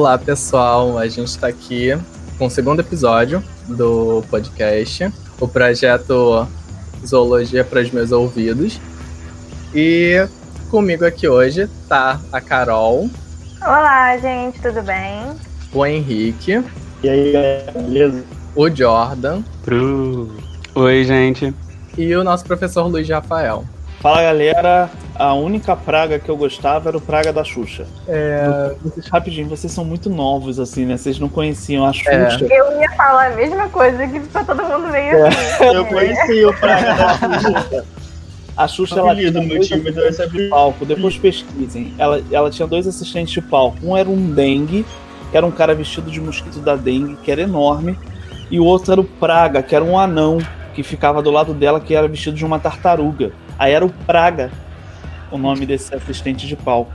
Olá, pessoal. A gente está aqui com o segundo episódio do podcast, o projeto Zoologia para os Meus Ouvidos. E comigo aqui hoje tá a Carol. Olá, gente, tudo bem? O Henrique. E aí, beleza? O Jordan. Pro... Oi, gente. E o nosso professor Luiz Rafael. Fala galera, a única praga que eu gostava era o praga da Xuxa. É... Vocês, rapidinho, vocês são muito novos, assim, né? Vocês não conheciam a Xuxa. É. Eu ia falar a mesma coisa que pra todo mundo meio é. assim. Eu conheci o praga da Xuxa. A Xuxa ela tinha dois assistentes de palco, depois pesquisem. Ela, ela tinha dois assistentes de palco. Um era um dengue, que era um cara vestido de mosquito da dengue, que era enorme. E o outro era o Praga, que era um anão que ficava do lado dela, que era vestido de uma tartaruga. Aí era o Praga, o nome desse assistente de palco.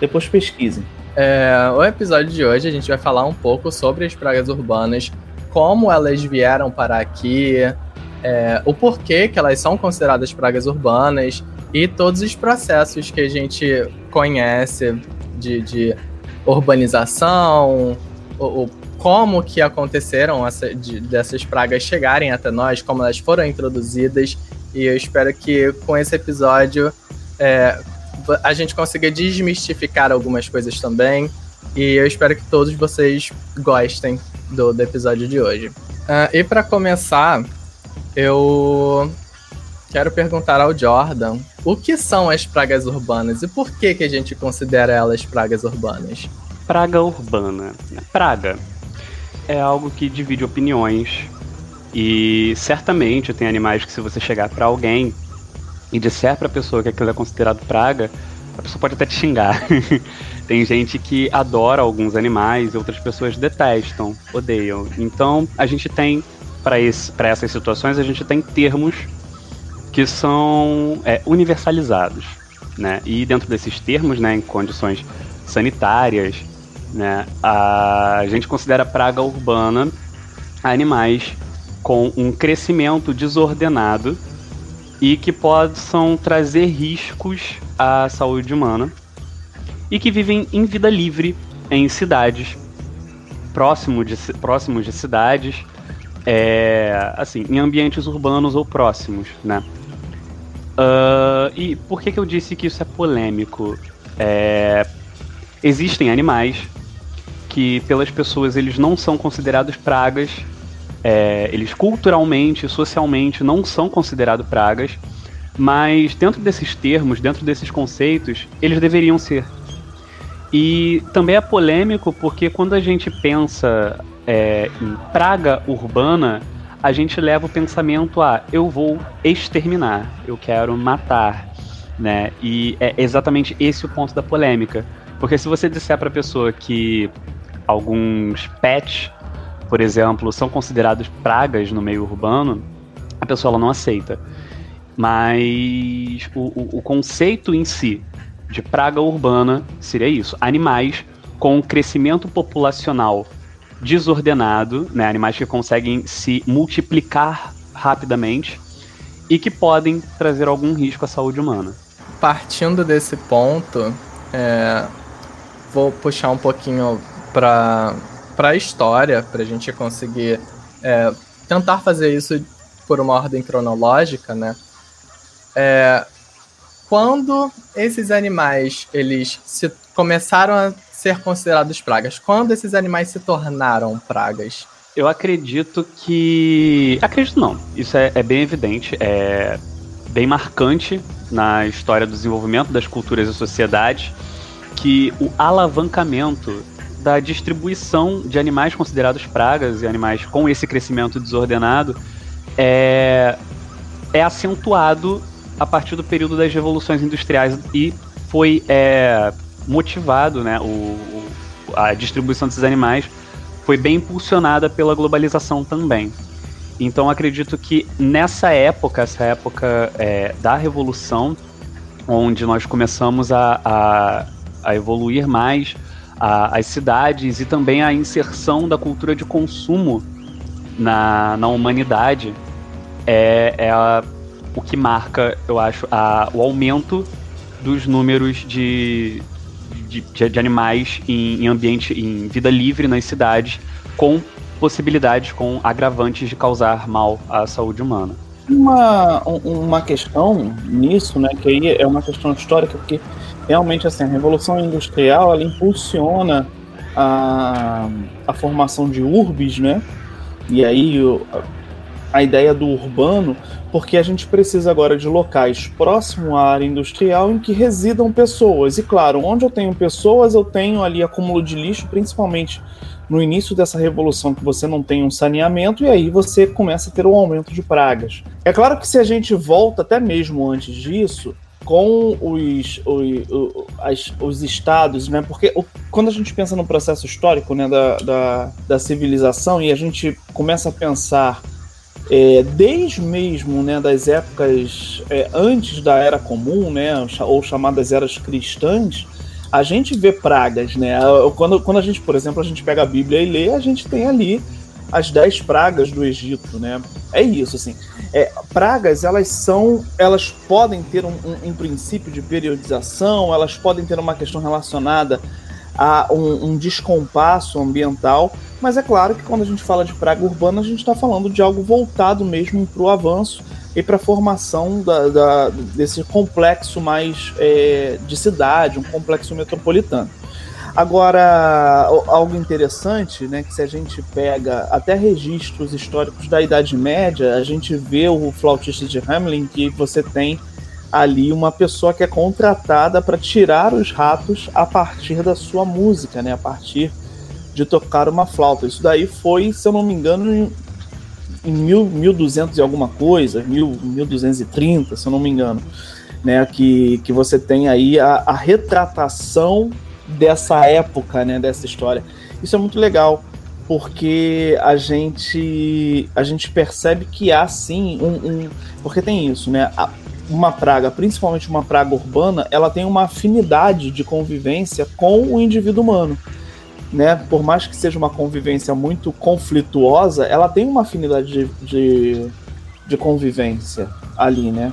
Depois pesquisem. É, o episódio de hoje a gente vai falar um pouco sobre as pragas urbanas, como elas vieram para aqui, é, o porquê que elas são consideradas pragas urbanas e todos os processos que a gente conhece de, de urbanização, o, o, como que aconteceram essa, de, dessas pragas chegarem até nós, como elas foram introduzidas e eu espero que com esse episódio é, a gente consiga desmistificar algumas coisas também. E eu espero que todos vocês gostem do, do episódio de hoje. Uh, e para começar, eu quero perguntar ao Jordan o que são as pragas urbanas e por que, que a gente considera elas pragas urbanas? Praga urbana. Praga é algo que divide opiniões e certamente tem animais que se você chegar para alguém e disser para a pessoa que aquilo é considerado praga, a pessoa pode até te xingar. tem gente que adora alguns animais e outras pessoas detestam, odeiam. Então, a gente tem para essas situações a gente tem termos que são é, universalizados, né? E dentro desses termos, né, em condições sanitárias, né, a gente considera praga urbana animais com um crescimento desordenado e que possam trazer riscos à saúde humana e que vivem em vida livre em cidades, próximo de, próximos de cidades, é, assim, em ambientes urbanos ou próximos, né? Uh, e por que, que eu disse que isso é polêmico? É, existem animais que pelas pessoas eles não são considerados pragas é, eles culturalmente, socialmente não são considerados pragas, mas dentro desses termos, dentro desses conceitos, eles deveriam ser. E também é polêmico porque quando a gente pensa é, em praga urbana, a gente leva o pensamento a eu vou exterminar, eu quero matar, né? E é exatamente esse o ponto da polêmica. Porque se você disser para a pessoa que alguns pets por exemplo, são considerados pragas no meio urbano, a pessoa ela não aceita. Mas o, o, o conceito em si de praga urbana seria isso: animais com crescimento populacional desordenado, né, animais que conseguem se multiplicar rapidamente e que podem trazer algum risco à saúde humana. Partindo desse ponto, é, vou puxar um pouquinho para para a história, para a gente conseguir é, tentar fazer isso por uma ordem cronológica, né? É, quando esses animais eles se começaram a ser considerados pragas, quando esses animais se tornaram pragas? Eu acredito que. Acredito não. Isso é, é bem evidente, é bem marcante na história do desenvolvimento das culturas e sociedades que o alavancamento da distribuição de animais considerados pragas e animais com esse crescimento desordenado é, é acentuado a partir do período das revoluções industriais e foi é, motivado, né, o, a distribuição desses animais foi bem impulsionada pela globalização também. Então acredito que nessa época, essa época é, da revolução, onde nós começamos a, a, a evoluir mais a, as cidades e também a inserção da cultura de consumo na, na humanidade é, é a, o que marca, eu acho, a, o aumento dos números de, de, de, de animais em, em ambiente, em vida livre nas cidades, com possibilidades, com agravantes de causar mal à saúde humana. Uma, uma questão nisso, né, que aí é uma questão histórica, porque realmente assim, a Revolução Industrial ela impulsiona a, a formação de urbes, né? E aí a ideia do urbano, porque a gente precisa agora de locais próximo à área industrial em que residam pessoas. E claro, onde eu tenho pessoas, eu tenho ali acúmulo de lixo, principalmente no início dessa revolução que você não tem um saneamento e aí você começa a ter um aumento de pragas. É claro que se a gente volta até mesmo antes disso, com os, os, os estados, né? Porque o, quando a gente pensa no processo histórico né, da, da, da civilização e a gente começa a pensar é, desde mesmo né, das épocas é, antes da Era Comum, né, ou chamadas eras cristãs, a gente vê pragas, né? Quando, quando a gente, por exemplo, a gente pega a Bíblia e lê, a gente tem ali as dez pragas do Egito, né? É isso, assim. É, pragas, elas são, elas podem ter um, um, um, princípio de periodização, elas podem ter uma questão relacionada a um, um descompasso ambiental, mas é claro que quando a gente fala de praga urbana, a gente está falando de algo voltado mesmo para o avanço e para a formação da, da, desse complexo mais é, de cidade, um complexo metropolitano. Agora, algo interessante, né, que se a gente pega até registros históricos da Idade Média, a gente vê o flautista de Hamelin que você tem ali uma pessoa que é contratada para tirar os ratos a partir da sua música, né, a partir de tocar uma flauta. Isso daí foi, se eu não me engano, em, em mil, 1200 e alguma coisa, mil, 1230, se eu não me engano, né, que, que você tem aí a, a retratação dessa época, né, dessa história. Isso é muito legal, porque a gente a gente percebe que há sim um, um porque tem isso, né? Uma praga, principalmente uma praga urbana, ela tem uma afinidade de convivência com o indivíduo humano. Né? Por mais que seja uma convivência muito conflituosa, ela tem uma afinidade de, de, de convivência ali, né?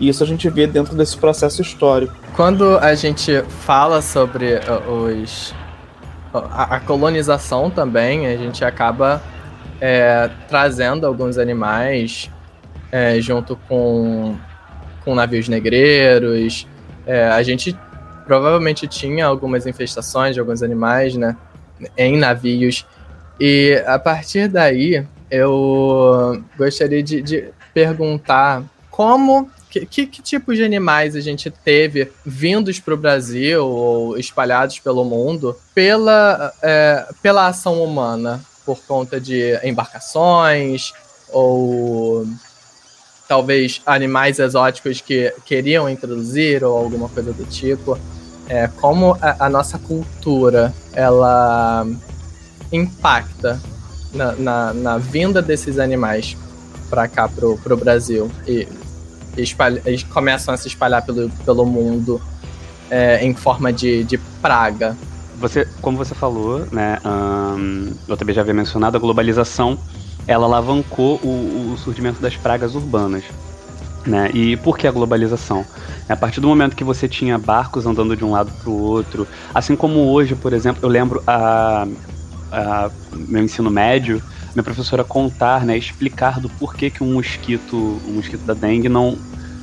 E isso a gente vê dentro desse processo histórico. Quando a gente fala sobre uh, os a, a colonização também, a gente acaba é, trazendo alguns animais é, junto com, com navios negreiros. É, a gente provavelmente tinha algumas infestações de alguns animais, né, em navios. E a partir daí, eu gostaria de, de perguntar como que, que, que tipos de animais a gente teve vindos para o Brasil ou espalhados pelo mundo pela, é, pela ação humana? Por conta de embarcações ou talvez animais exóticos que queriam introduzir ou alguma coisa do tipo. É, como a, a nossa cultura ela impacta na, na, na vinda desses animais para cá pro, pro Brasil e espalha, eles começam a se espalhar pelo, pelo mundo é, em forma de, de praga. Você, como você falou, né, um, eu também já havia mencionado, a globalização ela alavancou o, o surgimento das pragas urbanas. Né? E por que a globalização? A partir do momento que você tinha barcos andando de um lado para o outro, assim como hoje, por exemplo, eu lembro a, a meu ensino médio, minha professora contar, né, explicar do porquê que um mosquito, um mosquito da dengue não,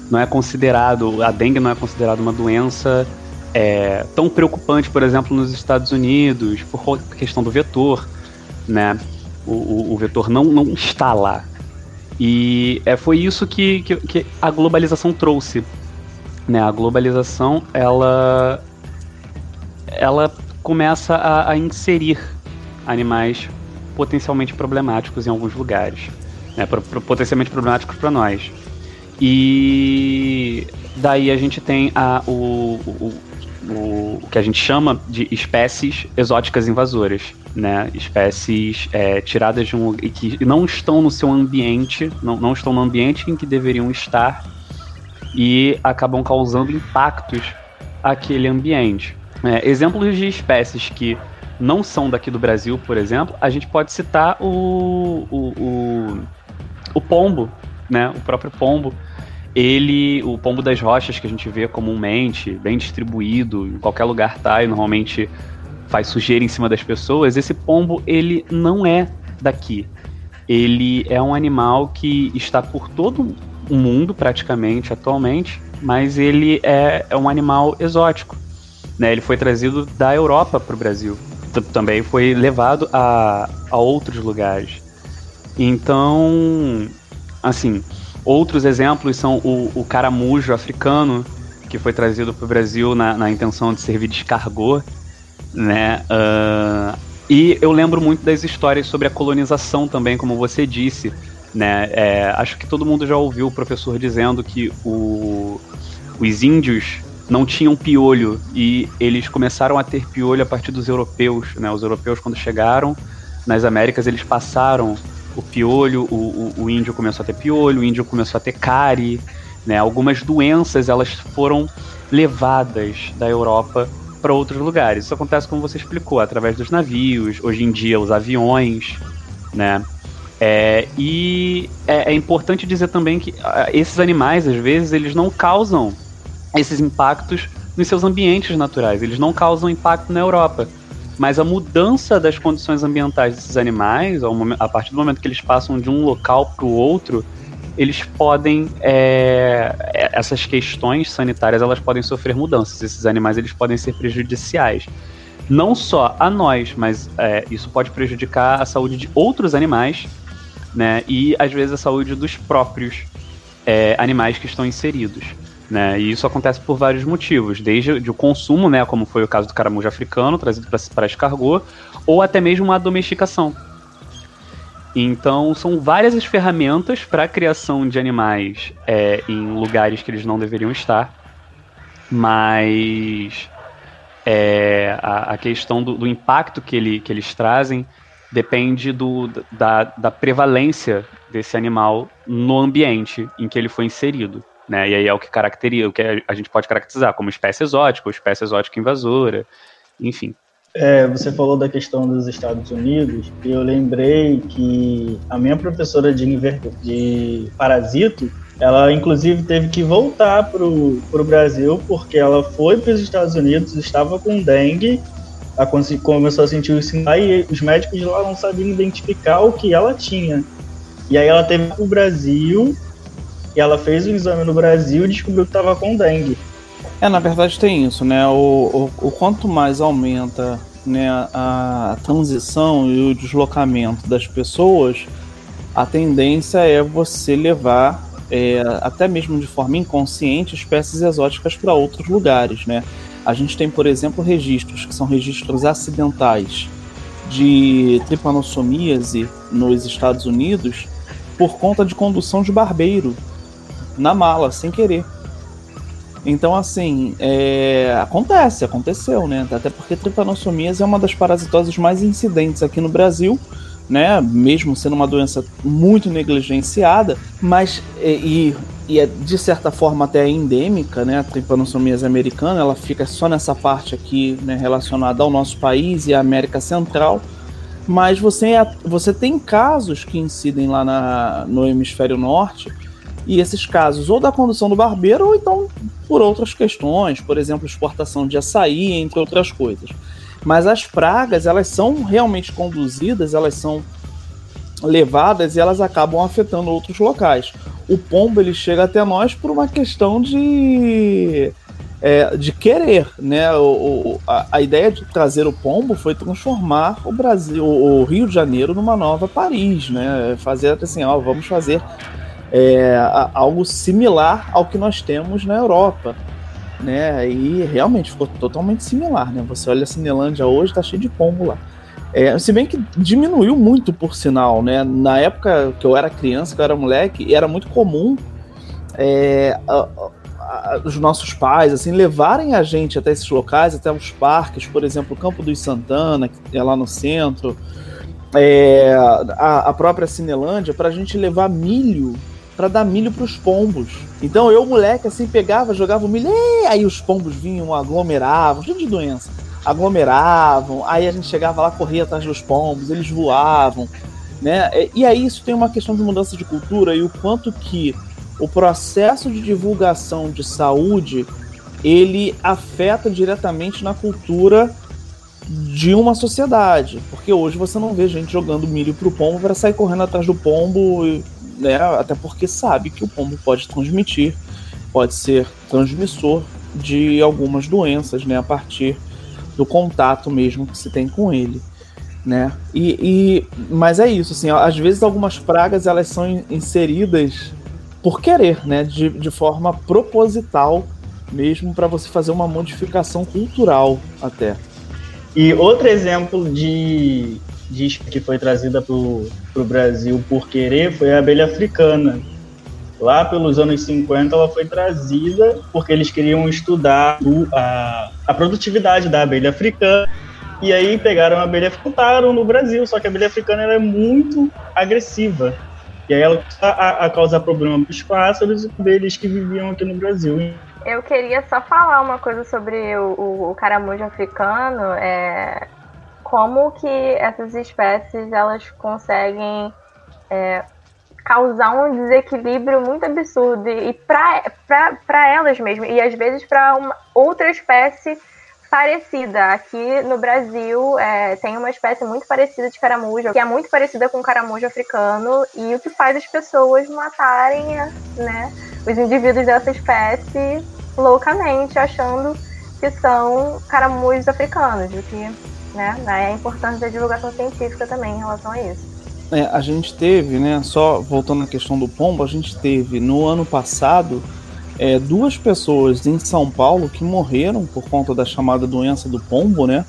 não é considerado, a dengue não é considerada uma doença é, tão preocupante, por exemplo, nos Estados Unidos, por questão do vetor, né? O, o, o vetor não, não está lá. E é, foi isso que, que, que a globalização trouxe. Né? A globalização, ela, ela começa a, a inserir animais potencialmente problemáticos em alguns lugares. Né, potencialmente problemáticos para nós. E daí a gente tem a, o, o, o, o, que a gente chama de espécies exóticas invasoras. Né? Espécies é, tiradas de um. que não estão no seu ambiente, não, não estão no ambiente em que deveriam estar e acabam causando impactos àquele ambiente. É, exemplos de espécies que não são daqui do Brasil, por exemplo, a gente pode citar o, o, o, o pombo, né? O próprio pombo, ele, o pombo das rochas que a gente vê comumente, bem distribuído, em qualquer lugar tá, e normalmente faz sujeira em cima das pessoas, esse pombo, ele não é daqui. Ele é um animal que está por todo o mundo, praticamente, atualmente, mas ele é, é um animal exótico. Né? Ele foi trazido da Europa para o Brasil. Também foi levado a, a outros lugares. Então, assim, outros exemplos são o, o caramujo africano, que foi trazido para o Brasil na, na intenção de servir de escargot, né? Uh, e eu lembro muito das histórias sobre a colonização também, como você disse, né? É, acho que todo mundo já ouviu o professor dizendo que o, os índios não tinham piolho e eles começaram a ter piolho a partir dos europeus, né? Os europeus quando chegaram nas Américas eles passaram o piolho, o, o, o índio começou a ter piolho, o índio começou a ter cárie, né? Algumas doenças elas foram levadas da Europa para outros lugares. Isso acontece como você explicou, através dos navios, hoje em dia os aviões, né? É, e é, é, importante dizer também que uh, esses animais, às vezes, eles não causam esses impactos nos seus ambientes naturais, eles não causam impacto na Europa. Mas a mudança das condições ambientais desses animais, a partir do momento que eles passam de um local para o outro, eles podem é, é, essas questões sanitárias elas podem sofrer mudanças. Esses animais eles podem ser prejudiciais. Não só a nós mas é, isso pode prejudicar a saúde de outros animais né? E às vezes a saúde dos próprios é, animais que estão inseridos né e isso acontece por vários motivos desde o consumo né como foi o caso do caramujo africano trazido para escargot ou até mesmo uma domesticação então, são várias as ferramentas para a criação de animais é, em lugares que eles não deveriam estar, mas é, a, a, questão do, do, impacto que, ele, que eles trazem depende do, da, da prevalência desse animal no ambiente em que ele foi inserido. Né? E aí é o que caracteriza, o que a gente pode caracterizar como espécie exótica ou espécie exótica invasora, enfim. É, você falou da questão dos Estados Unidos e eu lembrei que a minha professora de, de parasito, ela inclusive teve que voltar para o Brasil porque ela foi para os Estados Unidos, estava com dengue, começou a sentir os sinais e os médicos lá não sabiam identificar o que ela tinha. E aí ela teve para o Brasil e ela fez um exame no Brasil e descobriu que estava com dengue. É, na verdade tem isso, né? O, o, o quanto mais aumenta né, a transição e o deslocamento das pessoas, a tendência é você levar, é, até mesmo de forma inconsciente, espécies exóticas para outros lugares, né? A gente tem, por exemplo, registros que são registros acidentais de tripanossomíase nos Estados Unidos por conta de condução de barbeiro na mala, sem querer. Então, assim, é... acontece, aconteceu, né? Até porque trypanosomias é uma das parasitoses mais incidentes aqui no Brasil, né? Mesmo sendo uma doença muito negligenciada, mas e, e é de certa forma até endêmica, né? A trypanosomias americana, ela fica só nessa parte aqui, né, relacionada ao nosso país e à América Central. Mas você, é, você tem casos que incidem lá na, no hemisfério norte e esses casos, ou da condução do barbeiro, ou então por outras questões, por exemplo, exportação de açaí, entre outras coisas. Mas as pragas, elas são realmente conduzidas, elas são levadas e elas acabam afetando outros locais. O pombo ele chega até nós por uma questão de é, de querer, né? O, o, a, a, ideia de trazer o pombo foi transformar o Brasil, o Rio de Janeiro numa nova Paris, né? Fazer assim, ó, vamos fazer é, algo similar ao que nós temos na Europa. Né? E realmente ficou totalmente similar. Né? Você olha a Cinelândia hoje, está cheio de pombo lá. É, se bem que diminuiu muito, por sinal, né? Na época que eu era criança, que eu era moleque, era muito comum é, a, a, os nossos pais assim levarem a gente até esses locais, até os parques, por exemplo, o Campo dos Santana, que é lá no centro, é, a, a própria Cinelândia, para a gente levar milho para dar milho para os pombos. Então eu, moleque, assim, pegava, jogava o milho, aí os pombos vinham, aglomeravam, cheio de doença. Aglomeravam, aí a gente chegava lá, corria atrás dos pombos, eles voavam, né? E aí isso tem uma questão de mudança de cultura e o quanto que o processo de divulgação de saúde ele afeta diretamente na cultura de uma sociedade, porque hoje você não vê gente jogando milho pro pombo para sair correndo atrás do pombo, né? Até porque sabe que o pombo pode transmitir, pode ser transmissor de algumas doenças, né? A partir do contato mesmo que se tem com ele, né? E, e mas é isso, assim, às vezes algumas pragas elas são inseridas por querer, né? De, de forma proposital mesmo para você fazer uma modificação cultural até. E outro exemplo de, de que foi trazida para o Brasil por querer foi a abelha africana. Lá pelos anos 50 ela foi trazida porque eles queriam estudar a, a produtividade da abelha africana e aí pegaram a abelha e botaram no Brasil, só que a abelha africana é muito agressiva. E aí ela a, a causar problema para os pássaros e abelhas que viviam aqui no Brasil. Eu queria só falar uma coisa sobre o, o, o caramujo africano, é, como que essas espécies elas conseguem é, causar um desequilíbrio muito absurdo e para elas mesmo e às vezes para outra espécie parecida. Aqui no Brasil é, tem uma espécie muito parecida de caramujo, que é muito parecida com o caramujo africano, e o que faz as pessoas matarem né, os indivíduos dessa espécie loucamente, achando que são caramujos africanos, o que né, é a importância da divulgação científica também em relação a isso. É, a gente teve, né, só voltando à questão do pombo, a gente teve no ano passado é, duas pessoas em São Paulo que morreram por conta da chamada doença do pombo, né?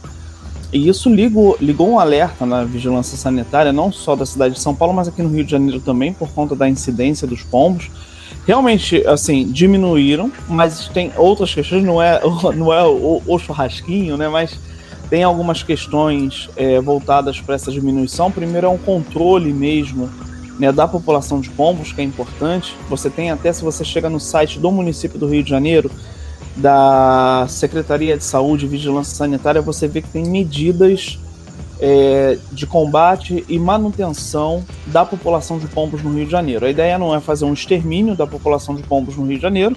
E isso ligou, ligou um alerta na vigilância sanitária, não só da cidade de São Paulo, mas aqui no Rio de Janeiro também, por conta da incidência dos pombos. Realmente, assim, diminuíram, mas tem outras questões, não é, não é o, o churrasquinho, né? Mas tem algumas questões é, voltadas para essa diminuição. Primeiro é um controle mesmo né, da população de pombos, que é importante. Você tem até, se você chega no site do município do Rio de Janeiro, da Secretaria de Saúde e Vigilância Sanitária, você vê que tem medidas é, de combate e manutenção da população de pombos no Rio de Janeiro. A ideia não é fazer um extermínio da população de pombos no Rio de Janeiro,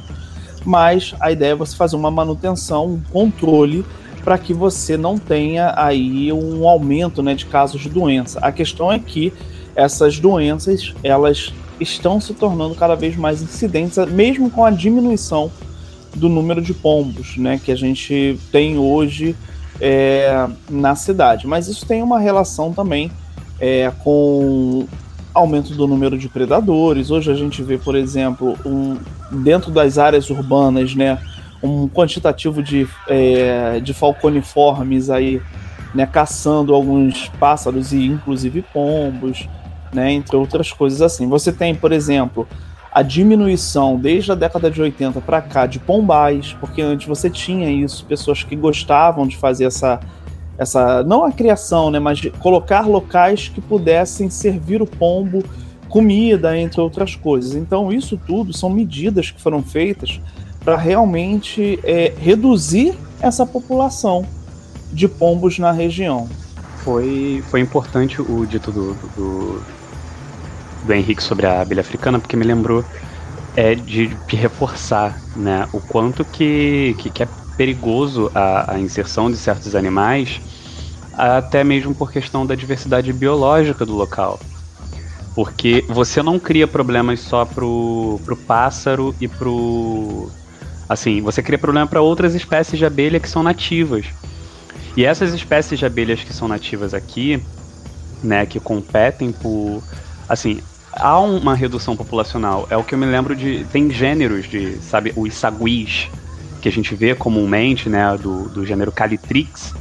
mas a ideia é você fazer uma manutenção, um controle para que você não tenha aí um aumento né, de casos de doença. A questão é que essas doenças elas estão se tornando cada vez mais incidentes, mesmo com a diminuição do número de pombos, né, que a gente tem hoje é, na cidade. Mas isso tem uma relação também é, com aumento do número de predadores. Hoje a gente vê, por exemplo, um, dentro das áreas urbanas, né, um quantitativo de, é, de falconiformes aí, né, caçando alguns pássaros e inclusive pombos né, entre outras coisas assim. Você tem, por exemplo, a diminuição desde a década de 80 para cá de pombais, porque antes você tinha isso, pessoas que gostavam de fazer essa essa não a criação, né, mas de colocar locais que pudessem servir o pombo comida, entre outras coisas. Então, isso tudo são medidas que foram feitas para realmente é, reduzir essa população de pombos na região. Foi, foi importante o dito do, do, do Henrique sobre a abelha africana, porque me lembrou é, de, de reforçar né, o quanto que, que, que é perigoso a, a, inserção de certos animais, até mesmo por questão da diversidade biológica do local. Porque você não cria problemas só pro, pro pássaro e pro. Assim, você cria problema para outras espécies de abelha que são nativas. E essas espécies de abelhas que são nativas aqui, né, que competem por. Assim, há uma redução populacional. É o que eu me lembro de. Tem gêneros de, sabe, os saguis, que a gente vê comumente, né, do, do gênero Calitrix.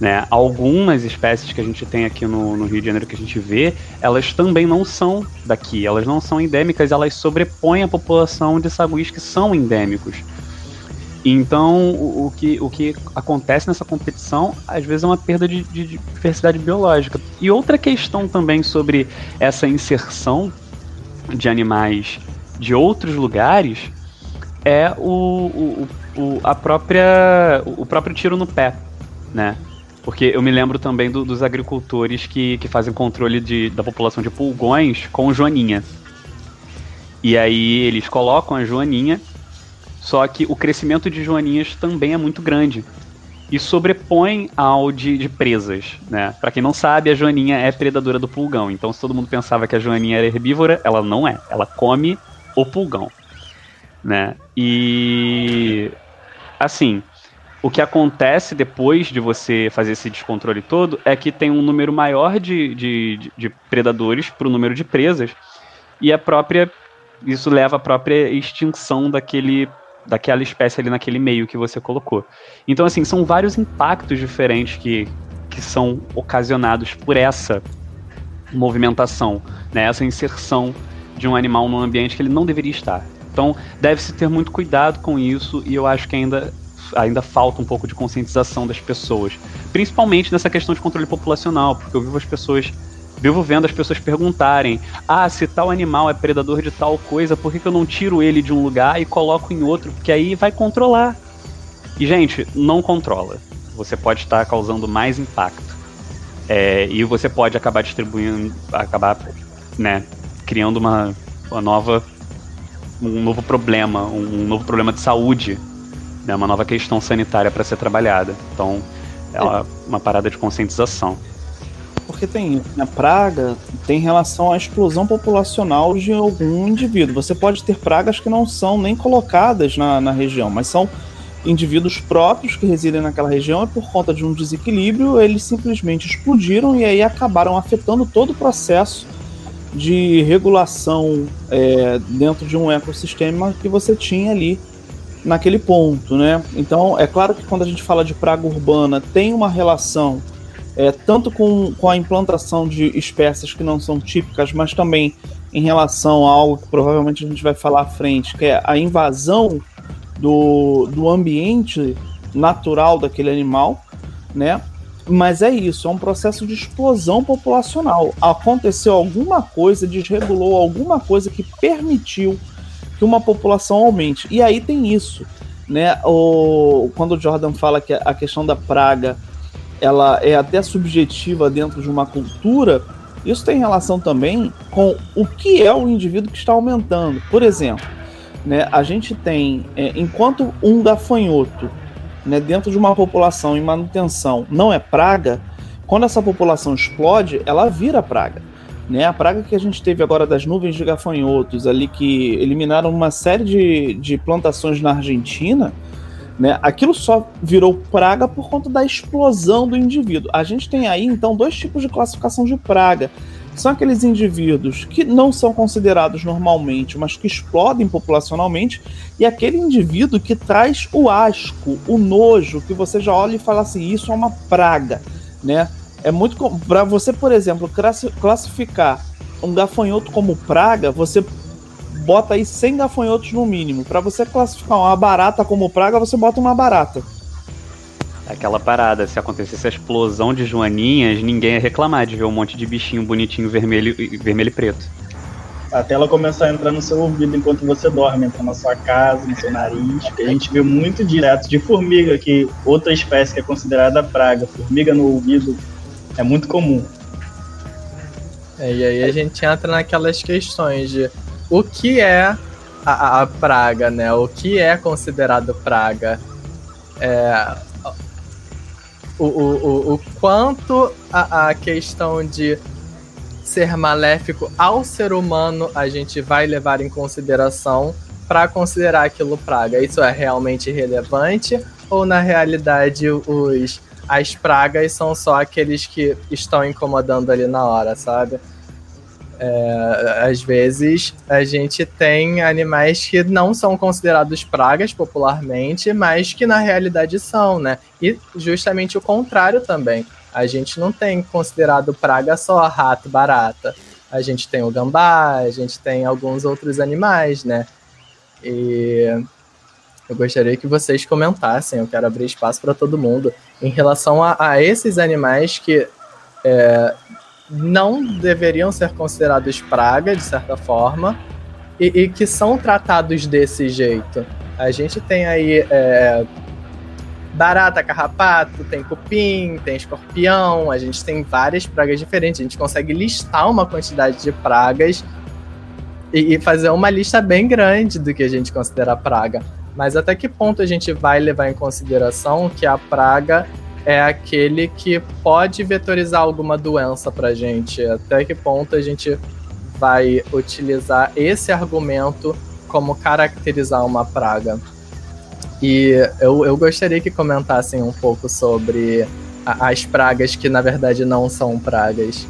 Né? Algumas espécies que a gente tem aqui no, no, Rio de Janeiro que a gente vê, elas também não são daqui, elas não são endêmicas, elas sobrepõem a população de saguis que são endêmicos. Então, o, que, o que acontece nessa competição, às vezes, é uma perda de, de, diversidade biológica. E outra questão também sobre essa inserção de animais de outros lugares é o, o, o, a própria, o próprio tiro no pé, né? Porque eu me lembro também do, dos agricultores que, que fazem controle de, da população de pulgões com joaninha. E aí eles colocam a joaninha, só que o crescimento de joaninhas também é muito grande e sobrepõe ao de, de presas, né? Para quem não sabe, a joaninha é predadora do pulgão. Então, se todo mundo pensava que a joaninha era herbívora, ela não é. Ela come o pulgão, né? E assim, o que acontece depois de você fazer esse descontrole todo é que tem um número maior de, de, de predadores para o número de presas e a própria isso leva à própria extinção daquele daquela espécie ali naquele meio que você colocou. Então, assim, são vários impactos diferentes que, que são ocasionados por essa movimentação, né? essa inserção de um animal num ambiente que ele não deveria estar. Então, deve-se ter muito cuidado com isso e eu acho que ainda, ainda falta um pouco de conscientização das pessoas, principalmente nessa questão de controle populacional, porque eu vivo as pessoas vivo vendo as pessoas perguntarem: ah, se tal animal é predador de tal coisa, por que, que eu não tiro ele de um lugar e coloco em outro? Porque aí vai controlar. E, gente, não controla. Você pode estar causando mais impacto. É, e você pode acabar distribuindo, acabar, né, criando uma, uma nova, um novo problema, um novo problema de saúde, né, uma nova questão sanitária para ser trabalhada. Então, é uma, uma parada de conscientização porque tem a praga tem relação à explosão populacional de algum indivíduo. Você pode ter pragas que não são nem colocadas na, na região, mas são indivíduos próprios que residem naquela região e por conta de um desequilíbrio eles simplesmente explodiram e aí acabaram afetando todo o processo de regulação é, dentro de um ecossistema que você tinha ali naquele ponto, né? Então é claro que quando a gente fala de praga urbana tem uma relação é, tanto com, com a implantação de espécies que não são típicas, mas também em relação a algo que provavelmente a gente vai falar à frente, que é a invasão do, do ambiente natural daquele animal, né? Mas é isso, é um processo de explosão populacional. Aconteceu alguma coisa, desregulou alguma coisa que permitiu que uma população aumente. E aí tem isso, né? O, quando o Jordan fala que a questão da praga ela é até subjetiva dentro de uma cultura, isso tem relação também com o que é o indivíduo que está aumentando. Por exemplo, né, a gente tem, é, enquanto um gafanhoto né, dentro de uma população em manutenção não é praga, quando essa população explode, ela vira praga. Né? A praga que a gente teve agora das nuvens de gafanhotos ali que eliminaram uma série de, de plantações na Argentina, né? Aquilo só virou praga por conta da explosão do indivíduo. A gente tem aí, então, dois tipos de classificação de praga. São aqueles indivíduos que não são considerados normalmente, mas que explodem populacionalmente, e aquele indivíduo que traz o asco, o nojo, que você já olha e fala assim: isso é uma praga, né? É muito. Para você, por exemplo, classificar um gafanhoto como praga, você bota aí 100 gafanhotos no mínimo. Para você classificar uma barata como praga, você bota uma barata. Aquela parada, se acontecesse a explosão de joaninhas, ninguém ia reclamar de ver um monte de bichinho bonitinho vermelho, vermelho e preto. Até ela começar a entrar no seu ouvido enquanto você dorme, entrar na sua casa, no seu nariz. Que a gente vê muito direto de formiga, que outra espécie que é considerada praga, formiga no ouvido, é muito comum. É, e aí a gente entra naquelas questões de o que é a, a, praga, né? O que é considerado praga? É, o, o, o, o quanto a, a questão de ser maléfico ao ser humano a gente vai levar em consideração para considerar aquilo praga. Isso é realmente relevante ou na realidade os as pragas são só aqueles que estão incomodando ali na hora, sabe? É, às vezes a gente tem animais que não são considerados pragas popularmente, mas que na realidade são, né? E justamente o contrário também. A gente não tem considerado praga só rato, barata. A gente tem o gambá, a gente tem alguns outros animais, né? E eu gostaria que vocês comentassem, eu quero abrir espaço para todo mundo, em relação a, a esses animais que é, não deveriam ser considerados praga, de certa forma, e, e que são tratados desse jeito. A gente tem aí é, barata, carrapato, tem cupim, tem escorpião, a gente tem várias pragas diferentes. A gente consegue listar uma quantidade de pragas e, e fazer uma lista bem grande do que a gente considera praga. Mas até que ponto a gente vai levar em consideração que a praga é aquele que pode vetorizar alguma doença pra gente? Até que ponto a gente vai utilizar esse argumento como caracterizar uma praga? E eu, eu gostaria que comentassem um pouco sobre a, as pragas que na verdade não são pragas.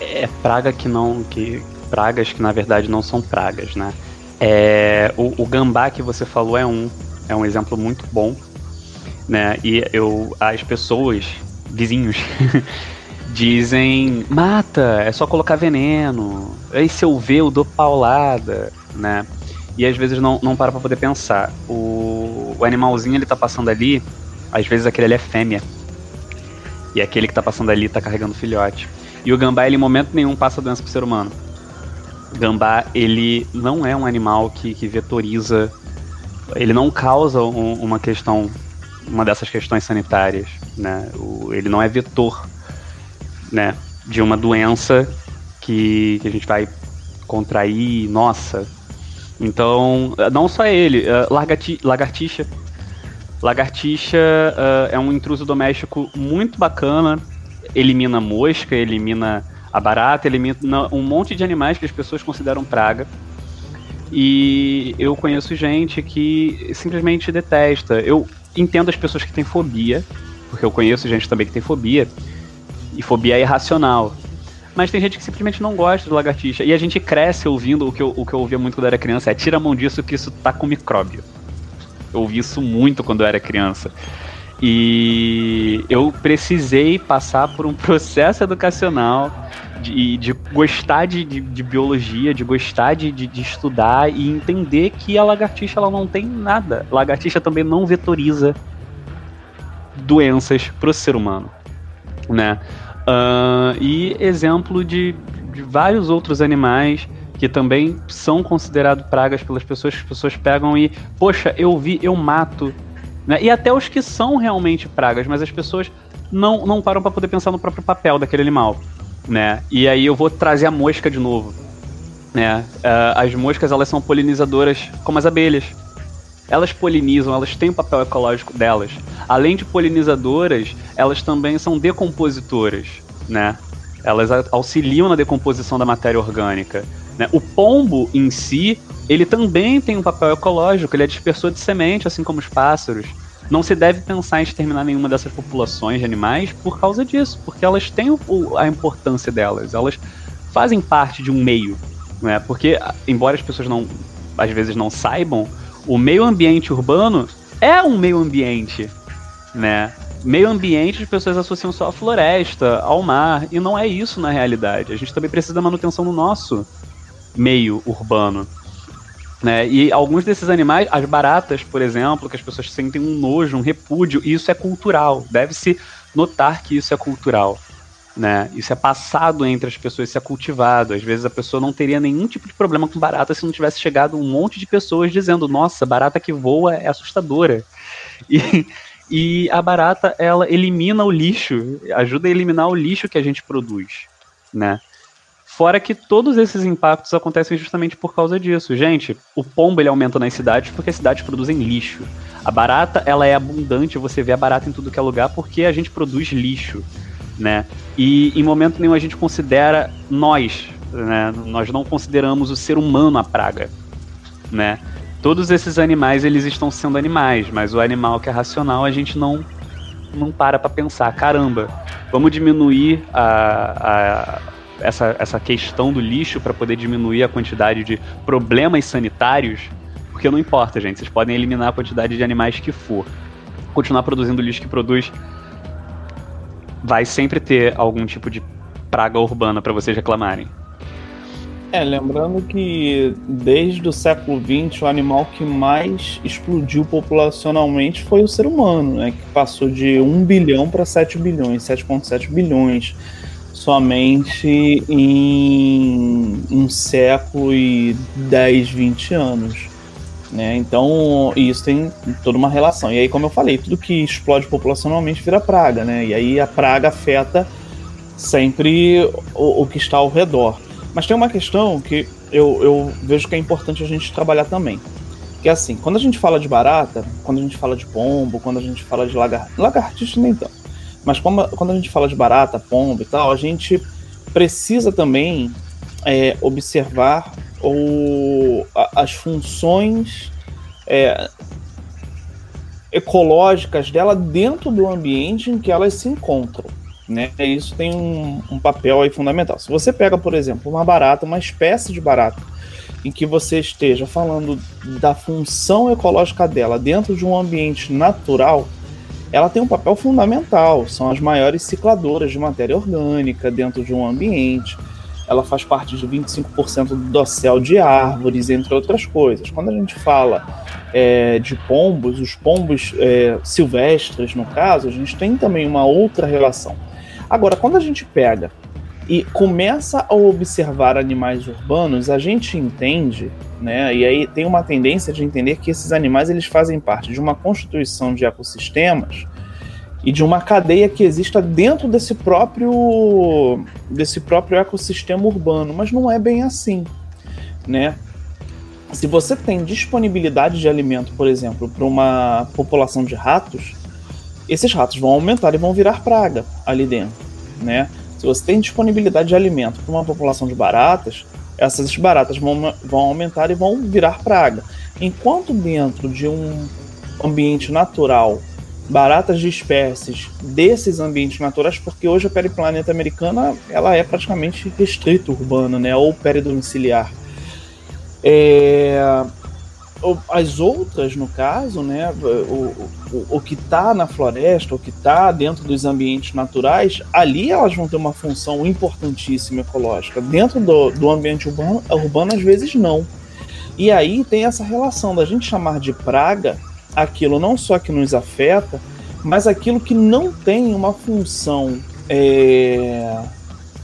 É praga que não. que Pragas que na verdade não são pragas, né? É, o, o gambá que você falou é um, é um exemplo muito bom, né? E eu, as pessoas, vizinhos, dizem: mata, é só colocar veneno. Aí se eu ver, eu dou paulada, né? E às vezes não, não para pra poder pensar. O, o animalzinho ele tá passando ali, às vezes aquele ali é fêmea. E aquele que tá passando ali tá carregando filhote. E o gambá, ele em momento nenhum passa doença pro ser humano gambá, ele não é um animal que, que vetoriza, ele não causa um, uma questão, uma dessas questões sanitárias, né? O, ele não é vetor, né? De uma doença que, que a gente vai contrair, nossa. Então, não só ele, uh, lagartixa. Lagartixa uh, é um intruso doméstico muito bacana, elimina mosca, elimina a barata elimina um monte de animais que as pessoas consideram praga. E eu conheço gente que simplesmente detesta. Eu entendo as pessoas que têm fobia, porque eu conheço gente também que tem fobia, e fobia é irracional. Mas tem gente que simplesmente não gosta de lagartixa. E a gente cresce ouvindo o que eu, o que eu ouvia muito quando eu era criança: é tira a mão disso que isso tá com micróbio. Eu ouvi isso muito quando eu era criança. E eu precisei passar por um processo educacional de, de gostar de, de, de, biologia, de gostar de, de, estudar e entender que a lagartixa ela não tem nada. Lagartixa também não vetoriza doenças para o ser humano, né? Uh, e exemplo de, de vários outros animais que também são considerados pragas pelas pessoas, que as pessoas pegam e, poxa, eu vi, eu mato. Né? E até os que são realmente pragas, mas as pessoas não, não param para poder pensar no próprio papel daquele animal né? E aí eu vou trazer a mosca de novo, né? Uh, as moscas elas são polinizadoras como as abelhas. Elas polinizam, elas têm o papel ecológico delas. Além de polinizadoras, elas também são decompositoras, né? Elas auxiliam na decomposição da matéria orgânica. Né? O pombo em si, ele também tem um papel ecológico, ele é dispersor de semente, assim como os pássaros não se deve pensar em exterminar nenhuma dessas populações de animais por causa disso, porque elas têm o, a importância delas, elas fazem parte de um meio, né? Porque embora as pessoas não às vezes não saibam, o meio ambiente urbano é um meio ambiente, né? Meio ambiente as pessoas associam só à floresta, ao mar, e não é isso na realidade. A gente também precisa da manutenção do nosso meio urbano. Né? E alguns desses animais, as baratas, por exemplo, que as pessoas sentem um nojo, um repúdio, e isso é cultural. Deve-se notar que isso é cultural. Né? Isso é passado entre as pessoas, isso é cultivado. Às vezes a pessoa não teria nenhum tipo de problema com barata se não tivesse chegado um monte de pessoas dizendo: Nossa, barata que voa é assustadora. E, e a barata, ela elimina o lixo, ajuda a eliminar o lixo que a gente produz. Né? Fora que todos esses impactos acontecem justamente por causa disso. Gente, o pombo ele aumenta nas cidades porque as cidades produzem lixo. A barata, ela é abundante, você vê a barata em tudo que é lugar porque a gente produz lixo, né? E em momento nenhum a gente considera nós, né? Nós não consideramos o ser humano a praga, né? Todos esses animais, eles estão sendo animais, mas o animal que é racional a gente não não para para pensar, caramba, vamos diminuir a, a essa, essa questão do lixo para poder diminuir a quantidade de problemas sanitários, porque não importa, gente, vocês podem eliminar a quantidade de animais que for. Continuar produzindo o lixo que produz, vai sempre ter algum tipo de praga urbana para vocês reclamarem. É, lembrando que desde o século XX o animal que mais explodiu populacionalmente foi o ser humano, né? Que passou de 1 bilhão para 7 bilhões, 7,7 bilhões somente em um século e 10, 20 anos. Né? Então, isso tem toda uma relação. E aí, como eu falei, tudo que explode populacionalmente vira praga, né? E aí a praga afeta sempre o, o que está ao redor. Mas tem uma questão que eu, eu vejo que é importante a gente trabalhar também. Que é assim, quando a gente fala de barata, quando a gente fala de pombo, quando a gente fala de lagar... lagartixa nem tanto. Mas quando, quando a gente fala de barata, pombo e tal, a gente precisa também é, observar o, a, as funções é, ecológicas dela dentro do ambiente em que elas se encontram. Né? Isso tem um, um papel aí fundamental. Se você pega, por exemplo, uma barata, uma espécie de barata, em que você esteja falando da função ecológica dela dentro de um ambiente natural, ela tem um papel fundamental. São as maiores cicladoras de matéria orgânica dentro de um ambiente. Ela faz parte de 25% do dossel de árvores, entre outras coisas. Quando a gente fala é, de pombos, os pombos é, silvestres, no caso, a gente tem também uma outra relação. Agora, quando a gente pega e começa a observar animais urbanos, a gente entende, né? E aí tem uma tendência de entender que esses animais eles fazem parte de uma constituição de ecossistemas e de uma cadeia que exista dentro desse próprio desse próprio ecossistema urbano, mas não é bem assim, né? Se você tem disponibilidade de alimento, por exemplo, para uma população de ratos, esses ratos vão aumentar e vão virar praga ali dentro, né? Se você tem disponibilidade de alimento para uma população de baratas, essas baratas vão, vão aumentar e vão virar praga. Enquanto dentro de um ambiente natural, baratas de espécies desses ambientes naturais, porque hoje a periplaneta americana ela é praticamente restrita urbana, né, ou peridomiciliar. É, as outras, no caso, né, o, o, o que está na floresta, o que está dentro dos ambientes naturais, ali elas vão ter uma função importantíssima ecológica. Dentro do, do ambiente urbano, urbano, às vezes não. E aí tem essa relação da gente chamar de praga aquilo não só que nos afeta, mas aquilo que não tem uma função é,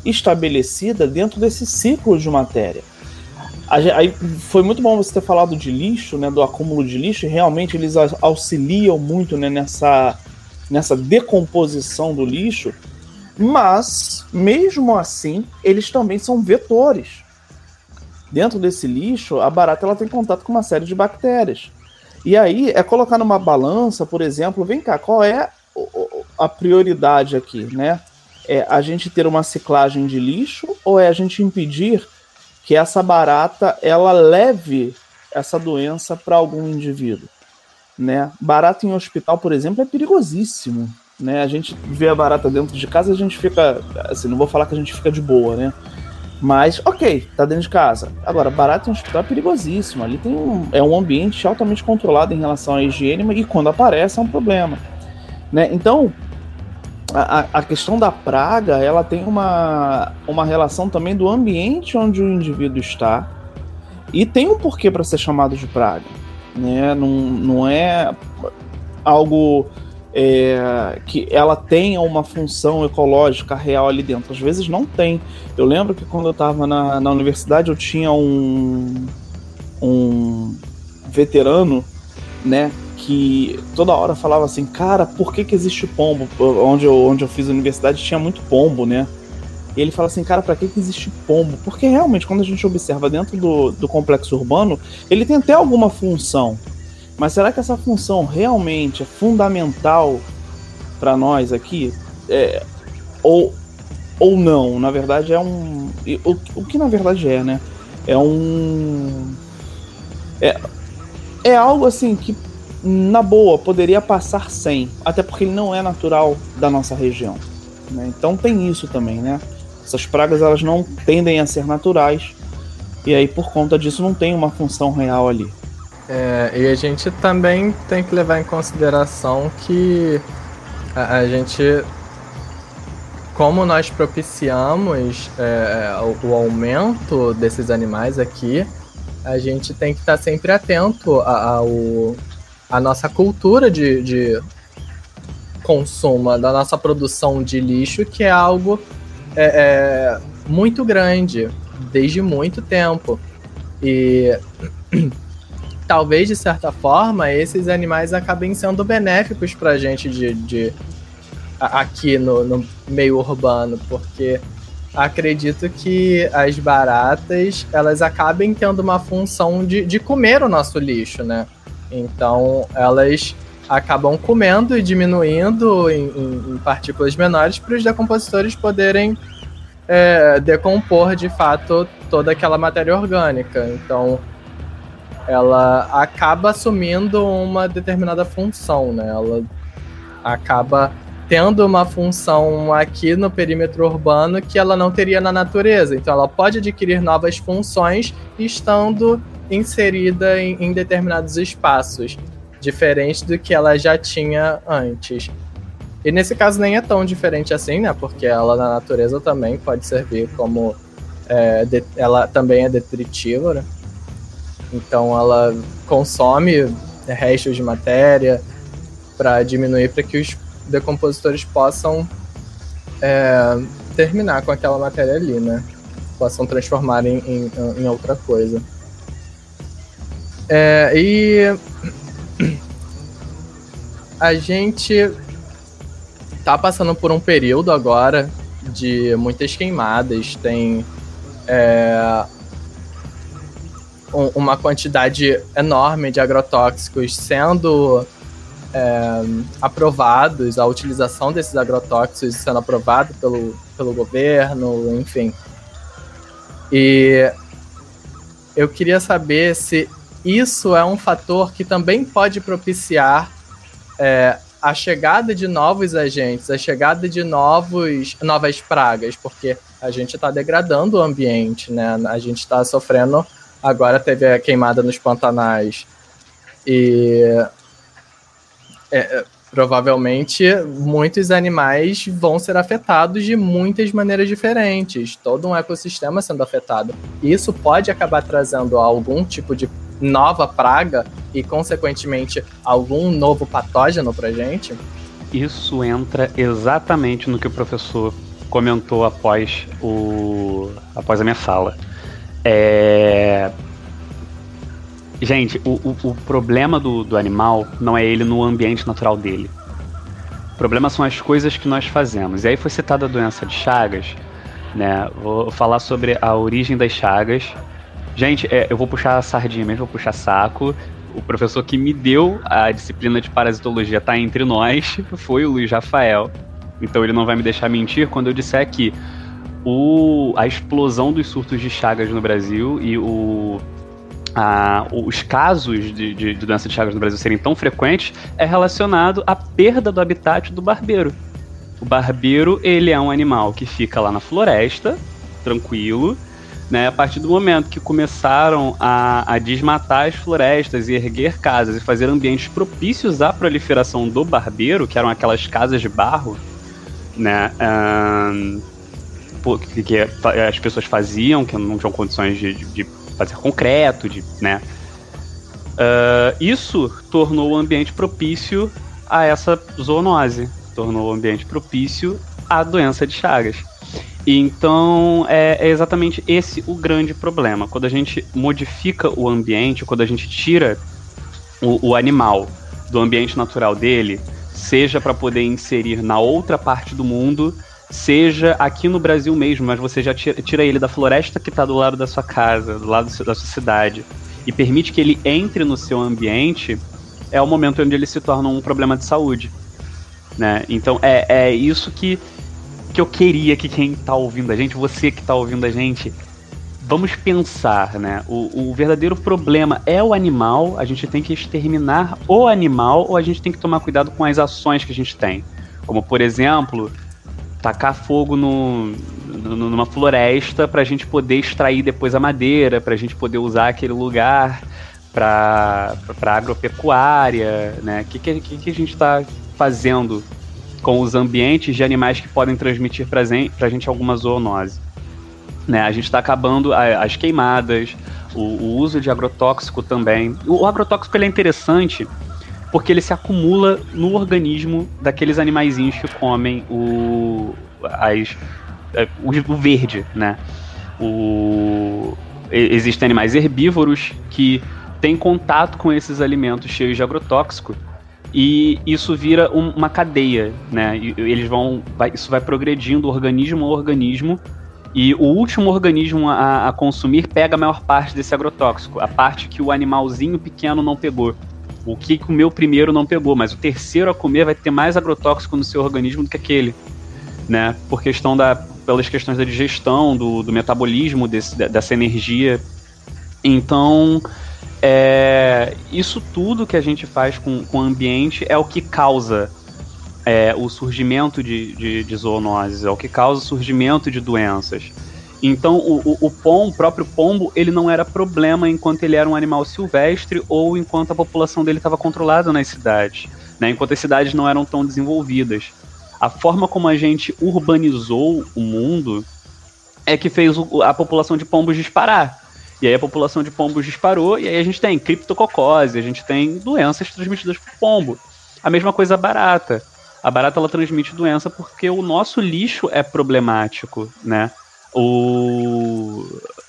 estabelecida dentro desse ciclo de matéria. Foi muito bom você ter falado de lixo, né, do acúmulo de lixo, e realmente eles auxiliam muito né, nessa, nessa decomposição do lixo, mas, mesmo assim, eles também são vetores. Dentro desse lixo, a barata ela tem contato com uma série de bactérias. E aí é colocar numa balança, por exemplo, vem cá, qual é a prioridade aqui, né? É a gente ter uma ciclagem de lixo ou é a gente impedir que essa barata ela leve essa doença para algum indivíduo, né? Barata em hospital, por exemplo, é perigosíssimo, né? A gente vê a barata dentro de casa, a gente fica, assim, não vou falar que a gente fica de boa, né? Mas, ok, tá dentro de casa. Agora, barata em hospital é perigosíssimo. Ali tem um, é um ambiente altamente controlado em relação à higiene e quando aparece é um problema. Né? Então, a, a questão da praga ela tem uma, uma relação também do ambiente onde o indivíduo está e tem um porquê para ser chamado de praga. Né? Não, não é algo é, que ela tenha uma função ecológica real ali dentro. Às vezes não tem. Eu lembro que quando eu estava na, na universidade eu tinha um, um veterano, né, que toda hora falava assim, cara, por que, que existe pombo? Onde eu, onde eu fiz a universidade tinha muito pombo, né? E ele fala assim, cara, para que, que existe pombo? Porque realmente, quando a gente observa dentro do, do complexo urbano, ele tem até alguma função. Mas será que essa função realmente é fundamental para nós aqui? É, ou, ou não? Na verdade, é um. O, o que na verdade é, né? É um. É, é algo assim que na boa, poderia passar sem, até porque ele não é natural da nossa região. Né? Então tem isso também, né? Essas pragas elas não tendem a ser naturais e aí por conta disso não tem uma função real ali. É, e a gente também tem que levar em consideração que a, a gente, como nós propiciamos é, o, o, aumento desses animais aqui, a gente tem que estar sempre atento ao, a nossa cultura de, de consumo, da nossa produção de lixo, que é algo é, é, muito grande, desde muito tempo. E talvez, de certa forma, esses animais acabem sendo benéficos para a gente de, de, aqui no, no, meio urbano, porque acredito que as baratas elas acabem tendo uma função de, de comer o nosso lixo, né? Então elas acabam comendo e diminuindo em, em, em partículas menores para os decompositores poderem é, decompor de fato toda aquela matéria orgânica. Então ela acaba assumindo uma determinada função, né? Ela acaba tendo uma função aqui no perímetro urbano que ela não teria na natureza. Então ela pode adquirir novas funções estando inserida em, em determinados espaços, diferente do que ela já tinha antes. E nesse caso nem é tão diferente assim, né? Porque ela na natureza também pode servir como. É, de, ela também é detritívora. Então ela consome restos de matéria para diminuir para que os decompositores possam é, terminar com aquela matéria ali, né? Possam transformar em, em, em outra coisa. É, e a gente tá passando por um período agora de muitas queimadas, tem é, um, uma quantidade enorme de agrotóxicos sendo é, aprovados, a utilização desses agrotóxicos sendo aprovado pelo, pelo governo, enfim. E eu queria saber se isso é um fator que também pode propiciar é, a chegada de novos agentes, a chegada de novos, novas pragas, porque a gente está degradando o ambiente, né? A gente está sofrendo. Agora teve a queimada nos pantanais. E é, é, provavelmente muitos animais vão ser afetados de muitas maneiras diferentes, todo um ecossistema sendo afetado. Isso pode acabar trazendo algum tipo de nova praga e, consequentemente, algum novo patógeno pra gente? Isso entra exatamente no que o professor comentou após, o, após a minha fala. É, Gente, o, o, o problema do, do animal não é ele no ambiente natural dele. O problema são as coisas que nós fazemos. E aí foi citada a doença de Chagas, né? Vou falar sobre a origem das Chagas. Gente, é, eu vou puxar a sardinha mesmo, vou puxar saco. O professor que me deu a disciplina de parasitologia tá entre nós, foi o Luiz Rafael. Então ele não vai me deixar mentir quando eu disser que o, a explosão dos surtos de Chagas no Brasil e o os casos de, de, de, doença de Chagas no Brasil serem tão frequentes é relacionado à perda do habitat do barbeiro. O barbeiro, ele é um animal que fica lá na floresta, tranquilo, né? A partir do momento que começaram a, a desmatar as florestas e erguer casas e fazer ambientes propícios à proliferação do barbeiro, que eram aquelas casas de barro, né? Um, que, as pessoas faziam, que não tinham condições de, de fazer concreto, de, né? Uh, isso tornou o ambiente propício a essa zoonose, tornou o ambiente propício à doença de Chagas. Então é, é, exatamente esse o grande problema. Quando a gente modifica o ambiente, quando a gente tira o, o animal do ambiente natural dele, seja para poder inserir na outra parte do mundo, seja aqui no Brasil mesmo, mas você já tira, tira ele da floresta que está do lado da sua casa, do lado da sua cidade, e permite que ele entre no seu ambiente, é o momento onde ele se torna um problema de saúde. Né? Então é, é isso que, que eu queria que quem está ouvindo a gente, você que está ouvindo a gente, vamos pensar, né? O, o, verdadeiro problema é o animal, a gente tem que exterminar o animal ou a gente tem que tomar cuidado com as ações que a gente tem. Como, por exemplo, tacar fogo no, no, numa floresta para a gente poder extrair depois a madeira, para a gente poder usar aquele lugar para agropecuária, né? O que, que, que a gente está fazendo com os ambientes de animais que podem transmitir para a gente alguma zoonose? Né? A gente está acabando a, as queimadas, o, o, uso de agrotóxico também. O, o agrotóxico ele é interessante porque ele se acumula no organismo daqueles animaizinhos que comem o, as, é, o, o verde, né? O, existem animais herbívoros que têm contato com esses alimentos cheios de agrotóxico e isso vira um, uma cadeia, né? E eles vão, vai, isso vai progredindo organismo a organismo E o último organismo a, a, consumir pega a maior parte desse agrotóxico, a parte que o animalzinho pequeno não pegou. O que comeu primeiro não pegou, mas o terceiro a comer vai ter mais agrotóxico no seu organismo do que aquele, né? Por questão da, pelas questões da digestão, do, do metabolismo desse, dessa energia. Então, é, isso tudo que a gente faz com, com o ambiente é o que causa é, o surgimento de, de, de, zoonoses, é o que causa o surgimento de doenças. Então, o, o, o, pom, o próprio pombo, ele não era problema enquanto ele era um animal silvestre ou enquanto a população dele estava controlada nas cidades, né? enquanto as cidades não eram tão desenvolvidas. A forma como a gente urbanizou o mundo é que fez a população de pombos disparar. E aí a população de pombos disparou, e aí a gente tem criptococose, a gente tem doenças transmitidas por pombo. A mesma coisa a barata. A barata ela transmite doença porque o nosso lixo é problemático, né? O,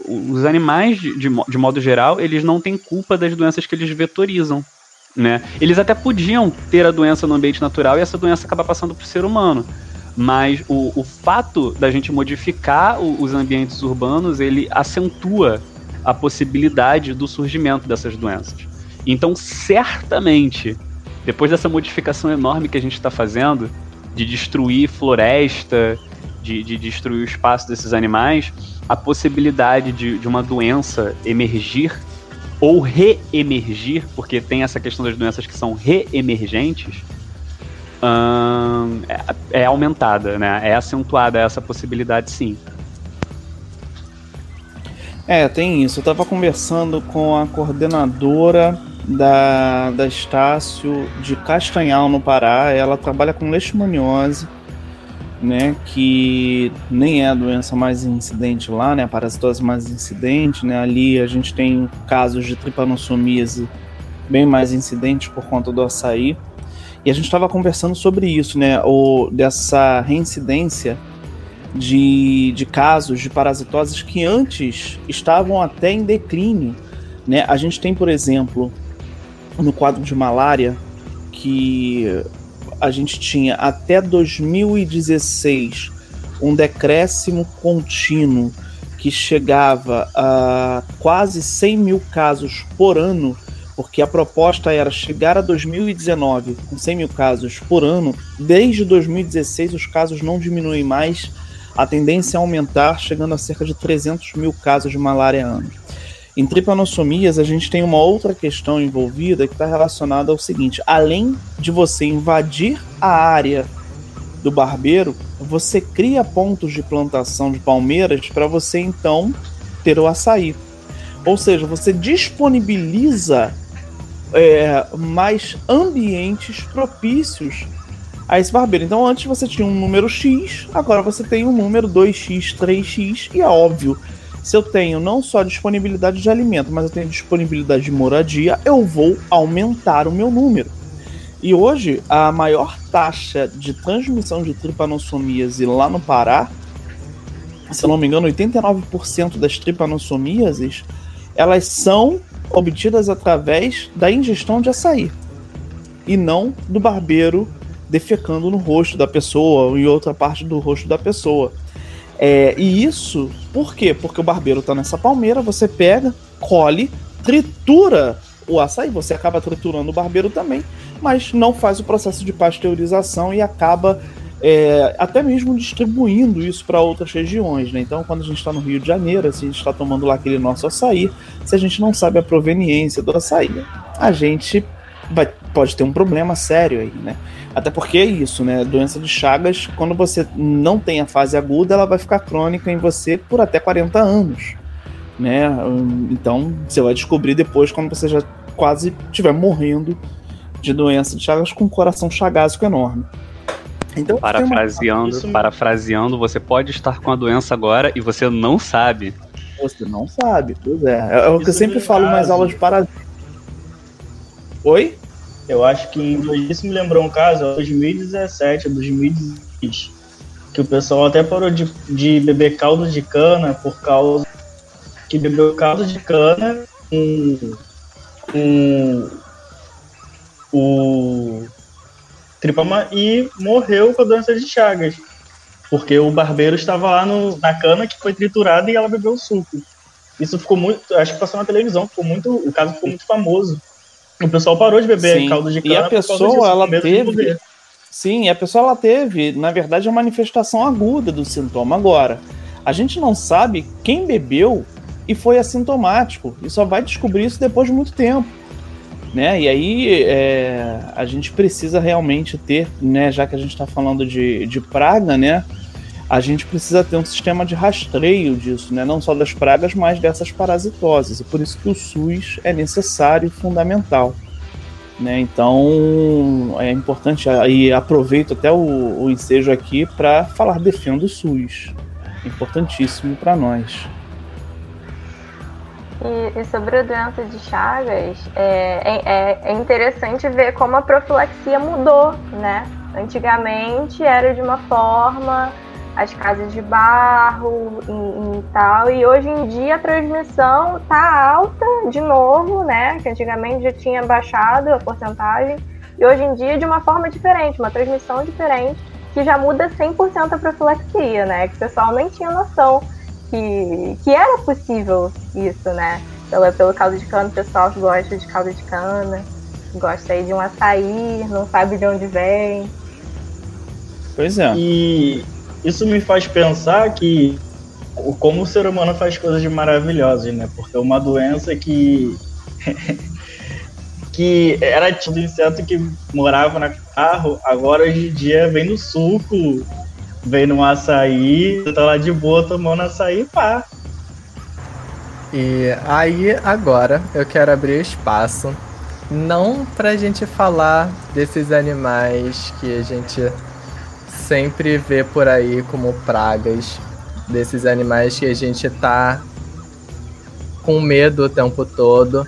os animais, de, de, de modo geral, eles não têm culpa das doenças que eles vetorizam. Né? Eles até podiam ter a doença no ambiente natural e essa doença acabar passando para o ser humano. Mas o, o fato da gente modificar o, os ambientes urbanos, ele acentua a possibilidade do surgimento dessas doenças. Então, certamente, depois dessa modificação enorme que a gente está fazendo, de destruir floresta, de, de destruir o espaço desses animais, a possibilidade de, de uma doença emergir ou reemergir, porque tem essa questão das doenças que são reemergentes, hum, é, é, aumentada, né? É acentuada essa possibilidade, sim. É, tem isso. Eu estava conversando com a coordenadora da, da Estácio de Castanhal, no Pará. Ela trabalha com leishmaniose né, que nem é a doença mais incidente lá, né, a parasitose mais incidente, né, ali a gente tem casos de tripanossomíase bem mais incidentes por conta do açaí, e a gente estava conversando sobre isso, né, o, dessa reincidência de, de casos de parasitoses que antes estavam até em declínio, né, a gente tem, por exemplo, no quadro de malária, que a gente tinha até 2016 um decréscimo contínuo que chegava a quase 100 mil casos por ano, porque a proposta era chegar a 2019 com 100 mil casos por ano. Desde 2016 os casos não diminuem mais, a tendência é aumentar, chegando a cerca de 300 mil casos de malária ano. Em tripanossomias, a gente tem uma outra questão envolvida que está relacionada ao seguinte: além de você invadir a área do barbeiro, você cria pontos de plantação de palmeiras para você então ter o açaí. Ou seja, você disponibiliza é, mais ambientes propícios a esse barbeiro. Então, antes você tinha um número X, agora você tem um número 2x, 3x, e é óbvio se eu tenho não só disponibilidade de alimento, mas eu tenho disponibilidade de moradia, eu vou aumentar o meu número. E hoje, a maior taxa de transmissão de tripanossomíase lá no Pará, se eu não me engano, 89% das tripanossomíases, elas são obtidas através da ingestão de açaí e não do barbeiro defecando no rosto da pessoa ou em outra parte do rosto da pessoa. É, e isso, por quê? Porque o barbeiro tá nessa palmeira, você pega, colhe, tritura o açaí, você acaba triturando o barbeiro também, mas não faz o processo de pasteurização e acaba é, até mesmo distribuindo isso para outras regiões. Né? Então, quando a gente está no Rio de Janeiro, se a gente está tomando lá aquele nosso açaí, se a gente não sabe a proveniência do açaí, a gente vai, pode ter um problema sério aí, né? Até porque é isso, né? Doença de Chagas, quando você não tem a fase aguda, ela vai ficar crônica em você por até 40 anos, né? Então, você vai descobrir depois quando você já quase estiver morrendo de doença de Chagas com um coração chagásico enorme. Então, parafraseando, uma... parafraseando, você pode estar com a doença agora e você não sabe. Você não sabe, pois é. É, é o que eu sempre falo nas aulas de parasita. Oi? Eu acho que isso me lembrou um caso, 2017, 2016, que o pessoal até parou de, de beber caldo de cana por causa que bebeu caldo de cana com, com o tripama e morreu com a doença de Chagas. porque o barbeiro estava lá no, na cana que foi triturada e ela bebeu o suco. Isso ficou muito, acho que passou na televisão, ficou muito, o caso ficou muito famoso. O pessoal parou de beber Sim. caldo de cana E a pessoa, disso, ela teve-. Sim, a pessoa ela teve, na verdade, a manifestação aguda do sintoma. Agora, a gente não sabe quem bebeu e foi assintomático. E só vai descobrir isso depois de muito tempo. Né? E aí é, a gente precisa realmente ter, né, já que a gente está falando de, de praga, né? A gente precisa ter um sistema de rastreio disso, né? Não só das pragas, mas dessas parasitoses. E por isso que o SUS é necessário e fundamental. Né? Então é importante e aproveito até o, o ensejo aqui para falar defendo o SUS. É importantíssimo para nós. E, e sobre a doença de Chagas, é, é, é interessante ver como a profilaxia mudou, né? Antigamente era de uma forma, as casas de barro e, e tal, e hoje em dia a transmissão tá alta de novo, né? Que antigamente já tinha baixado a porcentagem, e hoje em dia de uma forma diferente, uma transmissão diferente, que já muda 100% a profilaxia, né? Que o pessoal nem tinha noção que, que era possível isso, né? Pelo, pelo caldo de cana, o pessoal que gosta de caldo de cana, gosta aí de um açaí, não sabe de onde vem. Pois é. E isso me faz pensar que como o ser humano faz coisas maravilhosas, né? Porque uma doença que que era tido inseto que morava no carro, agora hoje em dia vem no suco, vem no açaí, tá lá de boa tomando açaí, pá. E aí, agora, eu quero abrir espaço, não pra gente falar desses animais que a gente sempre vê por aí como pragas, desses animais que a gente tá com medo o tempo todo,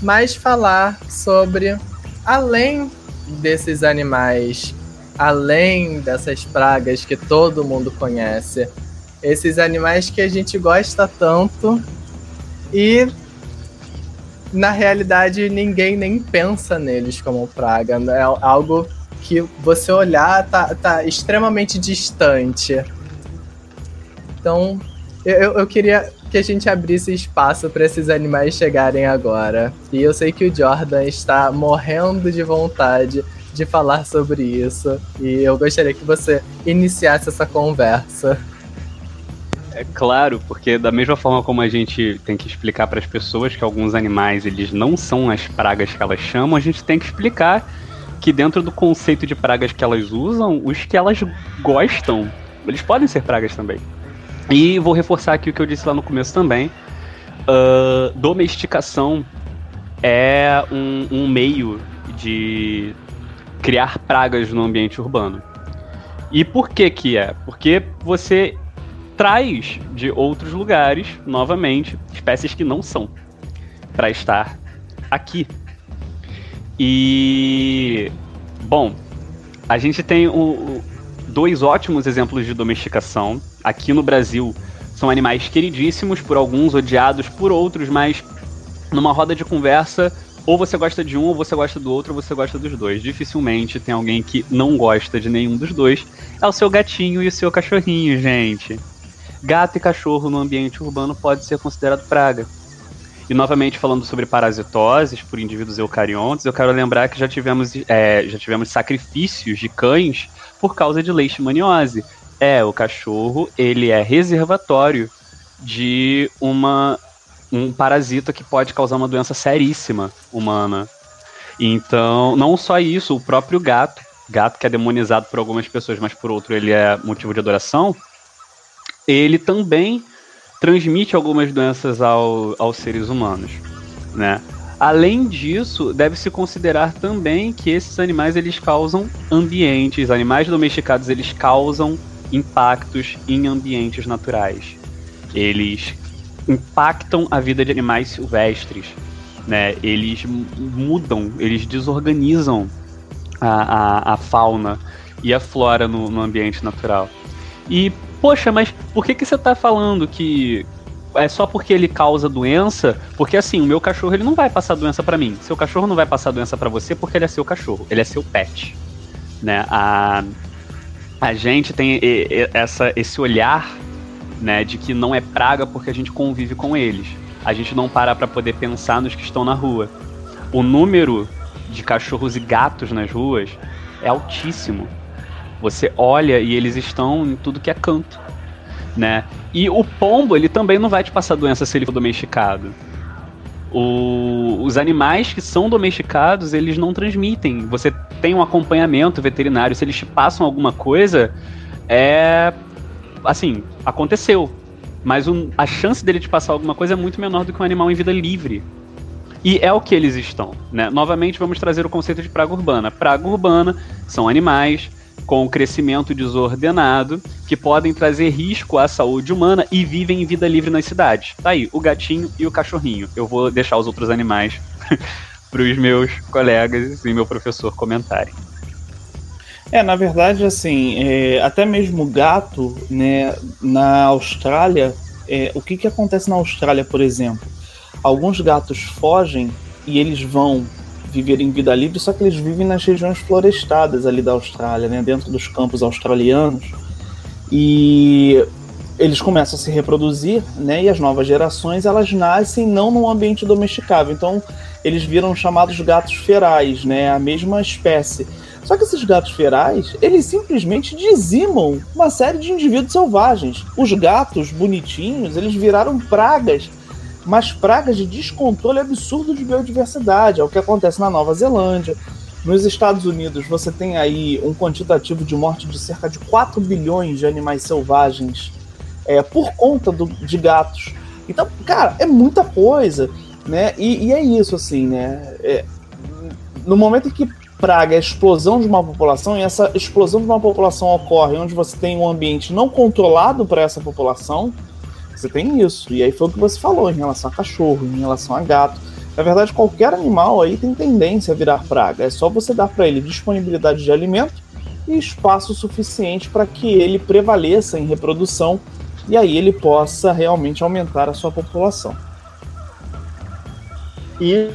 mas falar sobre além desses animais, além dessas pragas que todo mundo conhece, esses animais que a gente gosta tanto e na realidade ninguém nem pensa neles como praga. É algo que você olhar tá, tá extremamente distante. Então eu, eu queria que a gente abrisse espaço para esses animais chegarem agora. E eu sei que o Jordan está morrendo de vontade de falar sobre isso. E eu gostaria que você iniciasse essa conversa. É claro, porque da mesma forma como a gente tem que explicar para as pessoas que alguns animais eles não são as pragas que elas chamam, a gente tem que explicar que dentro do conceito de pragas que elas usam, os que elas gostam, eles podem ser pragas também. E vou reforçar aqui o que eu disse lá no começo também. Uh, domesticação é um, um meio de criar pragas no ambiente urbano. E por que que é? Porque você traz de outros lugares, novamente, espécies que não são para estar aqui. E bom, a gente tem o, dois ótimos exemplos de domesticação. Aqui no Brasil são animais queridíssimos por alguns, odiados por outros, mas numa roda de conversa, ou você gosta de um, ou você gosta do outro, ou você gosta dos dois. Dificilmente tem alguém que não gosta de nenhum dos dois. É o seu gatinho e o seu cachorrinho, gente. Gato e cachorro no ambiente urbano pode ser considerado praga. E novamente falando sobre parasitoses por indivíduos eucariontes, eu quero lembrar que já tivemos, é, já tivemos sacrifícios de cães por causa de leishmaniose. É, o cachorro, ele é reservatório de uma um parasita que pode causar uma doença seríssima humana. Então, não só isso, o próprio gato, gato que é demonizado por algumas pessoas, mas por outro ele é motivo de adoração, ele também transmite algumas doenças ao, aos seres humanos, né? Além disso, deve-se considerar também que esses animais eles causam ambientes, animais domesticados eles causam impactos em ambientes naturais. Eles impactam a vida de animais silvestres, né? Eles mudam, eles desorganizam a, a, a fauna e a flora no, no ambiente natural. E poxa, mas por que, que você tá falando que é só porque ele causa doença? Porque assim, o meu cachorro ele não vai passar doença para mim. Seu cachorro não vai passar doença para você porque ele é seu cachorro, ele é seu pet, né? A a gente tem essa, esse olhar né, de que não é praga porque a gente convive com eles. A gente não para para poder pensar nos que estão na rua. O número de cachorros e gatos nas ruas é altíssimo. Você olha e eles estão em tudo que é canto, né? E o pombo, ele também não vai te passar doença se ele for domesticado. O, os animais que são domesticados, eles não transmitem. Você tem um acompanhamento veterinário. Se eles te passam alguma coisa, é. Assim, aconteceu. Mas um, a chance dele te passar alguma coisa é muito menor do que um animal em vida livre. E é o que eles estão. Né? Novamente, vamos trazer o conceito de praga urbana. Praga urbana são animais com crescimento desordenado que podem trazer risco à saúde humana e vivem em vida livre nas cidades. Tá aí, o gatinho e o cachorrinho. Eu vou deixar os outros animais para os meus colegas e meu professor comentarem. É, na verdade, assim, é, até mesmo o gato, né, na Austrália, é, o que, que acontece na Austrália, por exemplo? Alguns gatos fogem e eles vão viver em vida livre, só que eles vivem nas regiões florestadas ali da Austrália, né, dentro dos campos australianos. E eles começam a se reproduzir, né, e as novas gerações elas nascem não num ambiente domesticável. Então, eles viram chamados gatos ferais, né, a mesma espécie. Só que esses gatos ferais, eles simplesmente dizimam uma série de indivíduos selvagens. Os gatos bonitinhos, eles viraram pragas mas pragas de descontrole absurdo de biodiversidade. É o que acontece na Nova Zelândia. Nos Estados Unidos, você tem aí um quantitativo de morte de cerca de 4 bilhões de animais selvagens é, por conta do, de gatos. Então, cara, é muita coisa, né? E, e é isso, assim, né? É, no momento em que praga a explosão de uma população, e essa explosão de uma população ocorre onde você tem um ambiente não controlado para essa população, você tem isso. E aí foi o que você falou em relação a cachorro, em relação a gato. Na verdade, qualquer animal aí tem tendência a virar praga. É só você dar para ele disponibilidade de alimento e espaço suficiente para que ele prevaleça em reprodução e aí ele possa realmente aumentar a sua população. E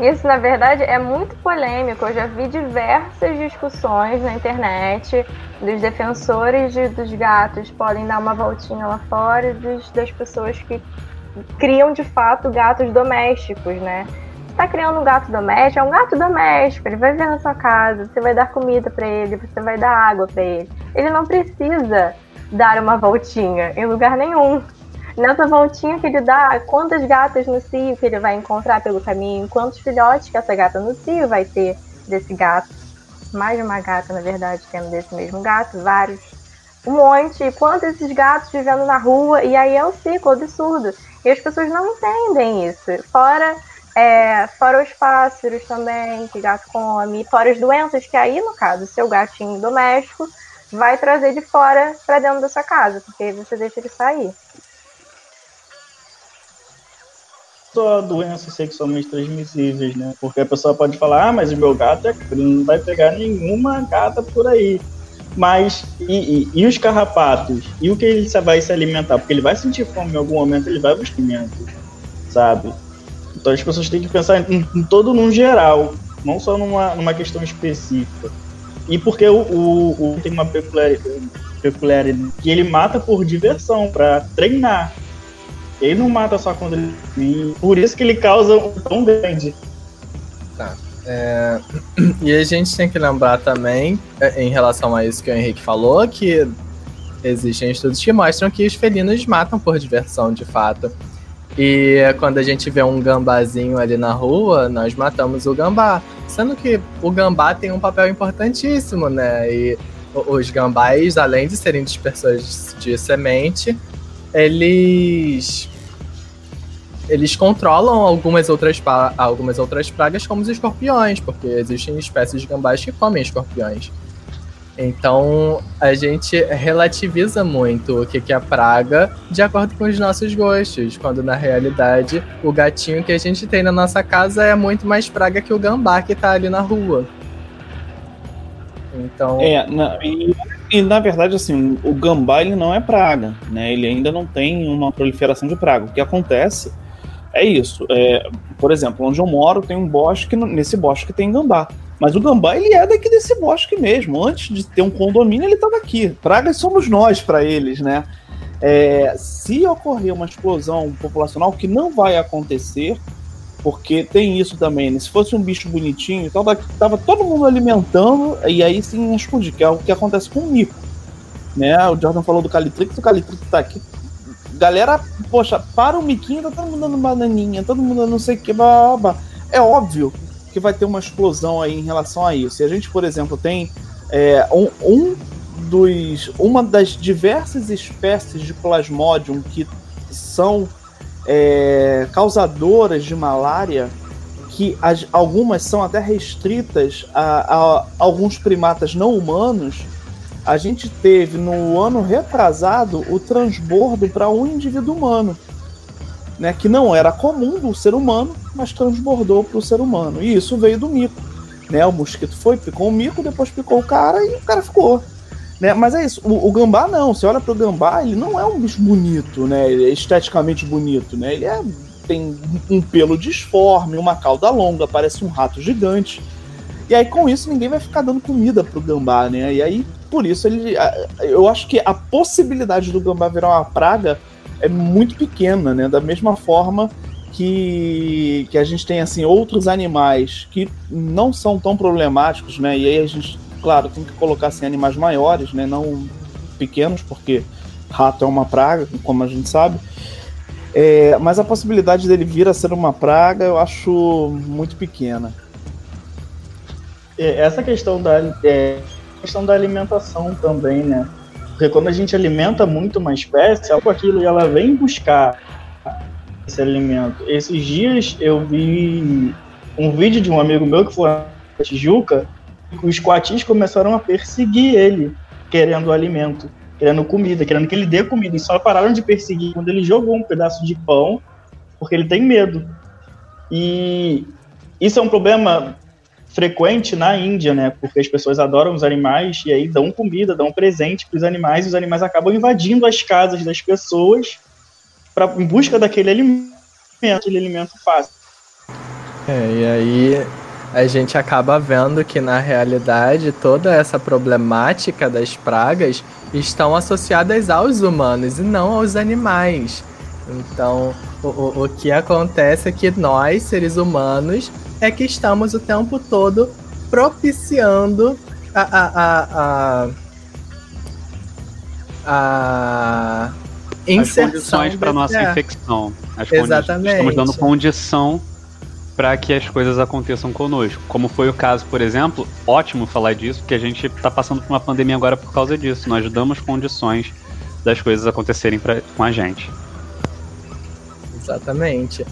isso, na verdade, é muito polêmico. Eu já vi diversas discussões na internet dos defensores de, dos gatos podem dar uma voltinha lá fora dos, das pessoas que criam de fato gatos domésticos, né? Você tá criando um gato doméstico, é um gato doméstico, ele vai ver na sua casa, você vai dar comida para ele, você vai dar água para ele. Ele não precisa dar uma voltinha em lugar nenhum. Nessa voltinha que ele dá, quantas gatas no cio que ele vai encontrar pelo caminho, quantos filhotes que essa gata no cio vai ter desse gato mais de uma gata, na verdade, tendo desse mesmo gato, vários. Um monte, quantos esses gatos vivendo na rua, e aí é um ciclo absurdo. E as pessoas não entendem isso. Fora, é, fora os pássaros também, que gato come, fora as doenças, que aí, no caso, seu gatinho doméstico vai trazer de fora para dentro da sua casa, porque você deixa ele sair. Só doenças sexualmente transmissíveis, né? Porque a pessoa pode falar, ah, mas o meu gato é não vai pegar nenhuma gata por aí. Mas, e, e, e, os carrapatos? E o que ele vai se alimentar? Porque ele vai sentir fome em algum momento, ele vai buscar alimento, sabe? Então as pessoas têm que pensar em, em, todo num geral, não só numa, numa questão específica. E porque o, o, o tem uma peculiaridade, peculiaridade que ele mata por diversão, para treinar. Ele não mata só quando ele. Por isso que ele causa um tão grande. Tá. É... E a gente tem que lembrar também, é, em relação a isso que o Henrique falou, que existem estudos que mostram que os felinos matam por diversão, de fato. E quando a gente vê um gambazinho ali na rua, nós matamos o gambá. Sendo que o gambá tem um papel importantíssimo, né? E os gambás, além de serem dispersores de semente, eles eles controlam algumas outras, algumas outras pragas, como os escorpiões, porque existem espécies de gambás que comem escorpiões. Então a gente relativiza muito o que é praga de acordo com os nossos gostos, quando na realidade o gatinho que a gente tem na nossa casa é muito mais praga que o gambá que tá ali na rua. Então. É, na, e, e, na verdade, assim, o gambá ele não é praga, né? Ele ainda não tem uma proliferação de praga. O que acontece é isso. É, por exemplo, onde eu moro tem um bosque, nesse bosque tem gambá. Mas o gambá, ele é daqui desse bosque mesmo. Antes de ter um condomínio, ele estava aqui. Pragas somos nós para eles, né? É, se ocorrer uma explosão populacional, que não vai acontecer, porque tem isso também, né? Se fosse um bicho bonitinho, tava, tava todo mundo alimentando, e aí sim explodir, que é o que acontece com o mico. Né? O Jordan falou do Calitrix, o Calitrix tá aqui. Galera, poxa, para o miquinho, tá todo mundo dando bananinha, todo mundo dando não sei o que, blá. É óbvio que vai ter uma explosão aí em relação a isso. E a gente, por exemplo, tem é, um, um dos, uma das diversas espécies de plasmodium que são é, causadoras de malária, que as, algumas são até restritas a, a, alguns primatas não humanos, a gente teve no ano retrasado o transbordo para um indivíduo humano, né, que não era comum do ser humano, mas transbordou para o ser humano. E isso veio do mico. Né? O mosquito foi, picou o mico, depois picou o cara e o cara ficou. Né? Mas é isso, o, o, gambá não. Você olha pro gambá, ele não é um bicho bonito, né? Ele é esteticamente bonito, né? Ele é, tem um pelo disforme, uma cauda longa, parece um rato gigante. E aí, com isso, ninguém vai ficar dando comida pro gambá, né? E aí, por isso, ele. Eu acho que a possibilidade do gambá virar uma praga é muito pequena, né? Da mesma forma que, que a gente tem assim outros animais que não são tão problemáticos, né? E aí a gente claro, tem que colocar assim, animais maiores, né? Não pequenos, porque rato é uma praga, como a gente sabe. É, mas a possibilidade dele vir a ser uma praga eu acho muito pequena. É, essa questão da, é, questão da alimentação também, né? Porque quando a gente alimenta muito uma espécie, algo aquilo e ela vem buscar esse alimento. Esses dias eu vi um vídeo de um amigo meu que foi na Tijuca os coatis começaram a perseguir ele, querendo alimento, querendo comida, querendo que ele dê comida. E só pararam de perseguir quando ele jogou um pedaço de pão, porque ele tem medo. E isso é um problema frequente na Índia, né? Porque as pessoas adoram os animais e aí dão comida, dão presente para os animais, e os animais acabam invadindo as casas das pessoas pra, em busca daquele alimento, aquele alimento fácil. É, e aí a gente acaba vendo que na realidade toda essa problemática das pragas estão associadas aos humanos e não aos animais. Então, o, o, o que acontece é que nós, seres humanos, é que estamos o tempo todo propiciando a, a, a, a, a inserção as condições para nossa é. infecção. As Exatamente. Estamos dando condição para que as coisas aconteçam conosco. Como foi o caso, por exemplo, ótimo falar disso, porque a gente está passando por uma pandemia agora por causa disso. Nós damos condições das coisas acontecerem pra, com a gente. Exatamente.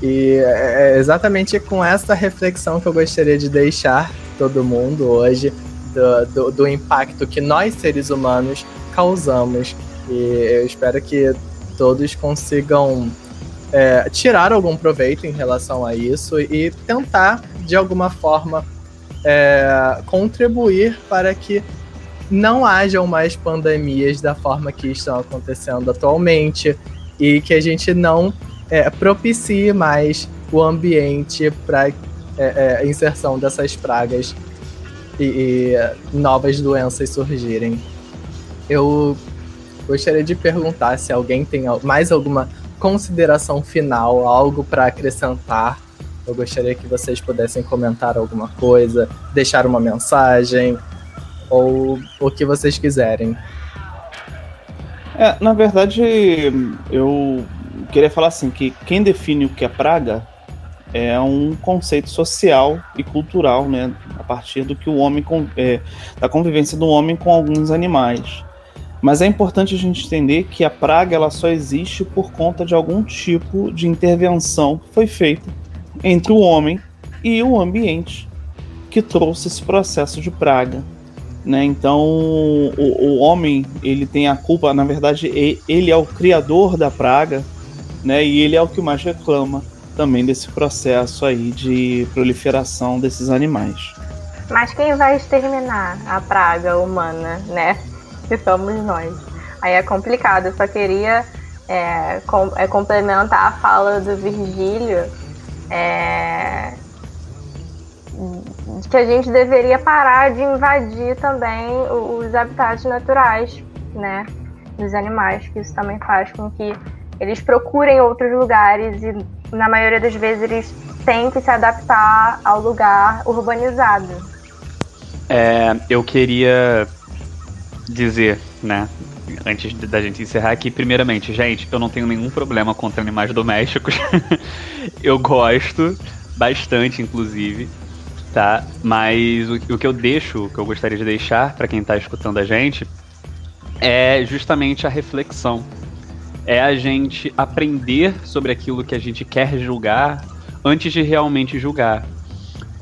E é, é exatamente com essa reflexão que eu gostaria de deixar todo mundo hoje do, do, do impacto que nós, seres humanos, causamos. E eu espero que todos consigam é, tirar algum proveito em relação a isso e tentar, de alguma forma, é, contribuir para que não hajam mais pandemias da forma que estão acontecendo atualmente e que a gente não é, propicie mais o ambiente para é, é, inserção dessas pragas e, e novas doenças surgirem. Eu gostaria de perguntar se alguém tem mais alguma consideração final, algo para acrescentar, eu gostaria que vocês pudessem comentar alguma coisa, deixar uma mensagem ou o que vocês quiserem. É, na verdade, eu queria falar assim que quem define o que é praga é um conceito social e cultural, né, a partir do que o homem é, da convivência do homem com alguns animais. Mas é importante a gente entender que a praga ela só existe por conta de algum tipo de intervenção que foi feita entre o homem e o ambiente que trouxe esse processo de praga. Né? Então, o, o homem ele tem a culpa, na verdade, ele é o criador da praga, né? E ele é o que mais reclama também desse processo aí de proliferação desses animais. Mas quem vai exterminar a praga humana, né? Que somos nós. Aí é complicado, eu só queria é, com, é, complementar a fala do Virgílio. É, que a gente deveria parar de invadir também os habitats naturais, né, dos animais, que isso também faz com que eles procurem outros lugares e na maioria das vezes eles têm que se adaptar ao lugar urbanizado. É, eu queria dizer, né, antes da gente encerrar aqui, primeiramente, gente, eu não tenho nenhum problema contra animais domésticos. eu gosto bastante, inclusive, tá? Mas o, o que eu deixo, o que eu gostaria de deixar para quem tá escutando a gente, é justamente a reflexão. É a gente aprender sobre aquilo que a gente quer julgar antes de realmente julgar.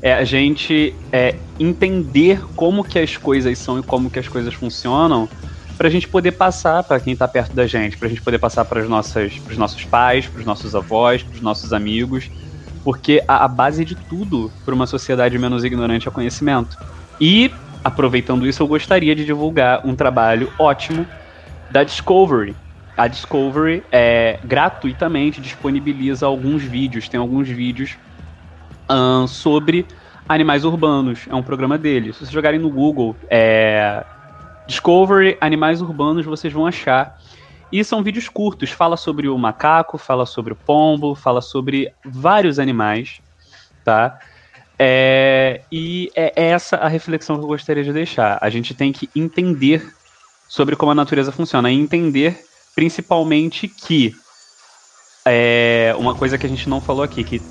É a gente é, entender como que as coisas são e como que as coisas funcionam para a gente poder passar para quem está perto da gente, para a gente poder passar para os nossos pais, para os nossos avós, para os nossos amigos, porque a, a base de tudo para uma sociedade menos ignorante é conhecimento. E aproveitando isso, eu gostaria de divulgar um trabalho ótimo da Discovery. A Discovery é, gratuitamente disponibiliza alguns vídeos, tem alguns vídeos um, sobre animais urbanos. É um programa deles. Se vocês jogarem no Google é, Discovery Animais Urbanos, vocês vão achar. E são vídeos curtos, fala sobre o macaco, fala sobre o pombo, fala sobre vários animais, tá? É, e é essa a reflexão que eu gostaria de deixar. A gente tem que entender sobre como a natureza funciona e entender principalmente que é uma coisa que a gente não falou aqui, que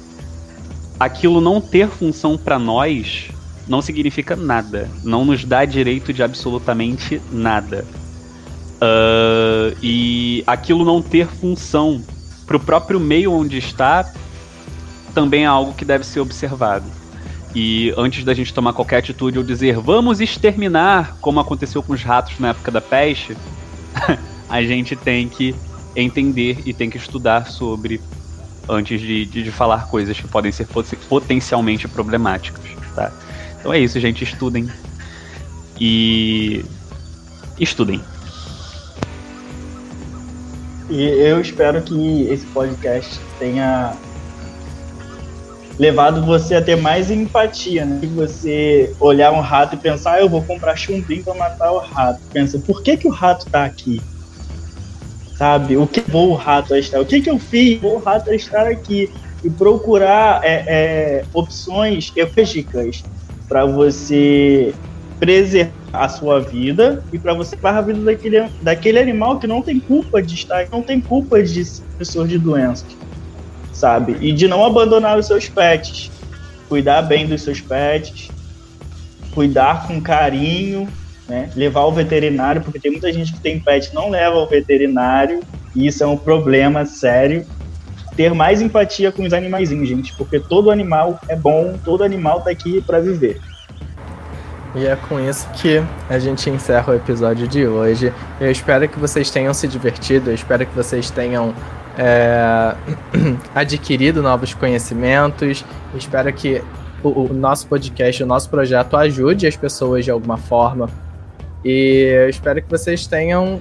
aquilo não ter função para nós não significa nada. Não nos dá direito de absolutamente nada. Uh, e aquilo não ter função para o próprio meio onde está também é algo que deve ser observado. E antes da gente tomar qualquer atitude ou dizer vamos exterminar, como aconteceu com os ratos na época da peste, a gente tem que entender e tem que estudar sobre antes de, de, de falar coisas que podem ser potencialmente problemáticas, tá? Então é isso, gente. Estudem. E. Estudem. E eu espero que esse podcast tenha levado você a ter mais empatia, né? Que você olhar um rato e pensar, ah, eu vou comprar chumbinho para matar o rato. Pensa, por que, que o rato tá aqui? Sabe? O que vou o rato estar? O que, que eu fiz? Vou rato estar aqui. E procurar é, é, opções ecológicas para você preservar a sua vida e para você para a vida daquele, daquele animal que não tem culpa de estar, não tem culpa de ser pessoa de doenças, sabe? E de não abandonar os seus pets, cuidar bem dos seus pets, cuidar com carinho, né? Levar ao veterinário, porque tem muita gente que tem pet não leva ao veterinário e isso é um problema sério. Ter mais empatia com os animaizinhos, gente, porque todo animal é bom, todo animal tá aqui para viver. E é com isso que a gente encerra o episódio de hoje. Eu espero que vocês tenham se divertido, eu espero que vocês tenham é, adquirido novos conhecimentos. Espero que o, o, nosso podcast, o nosso projeto ajude as pessoas de alguma forma. E eu espero que vocês tenham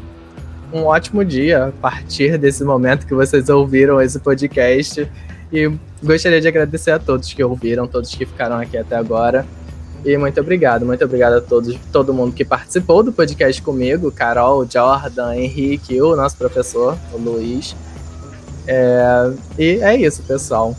um ótimo dia a partir desse momento que vocês ouviram esse podcast. E gostaria de agradecer a todos que ouviram, todos que ficaram aqui até agora. E muito obrigado, muito obrigado a todos, todo mundo que participou do podcast comigo, Carol, Jordan, Henrique, o nosso professor, o Luiz. É, e é isso, pessoal.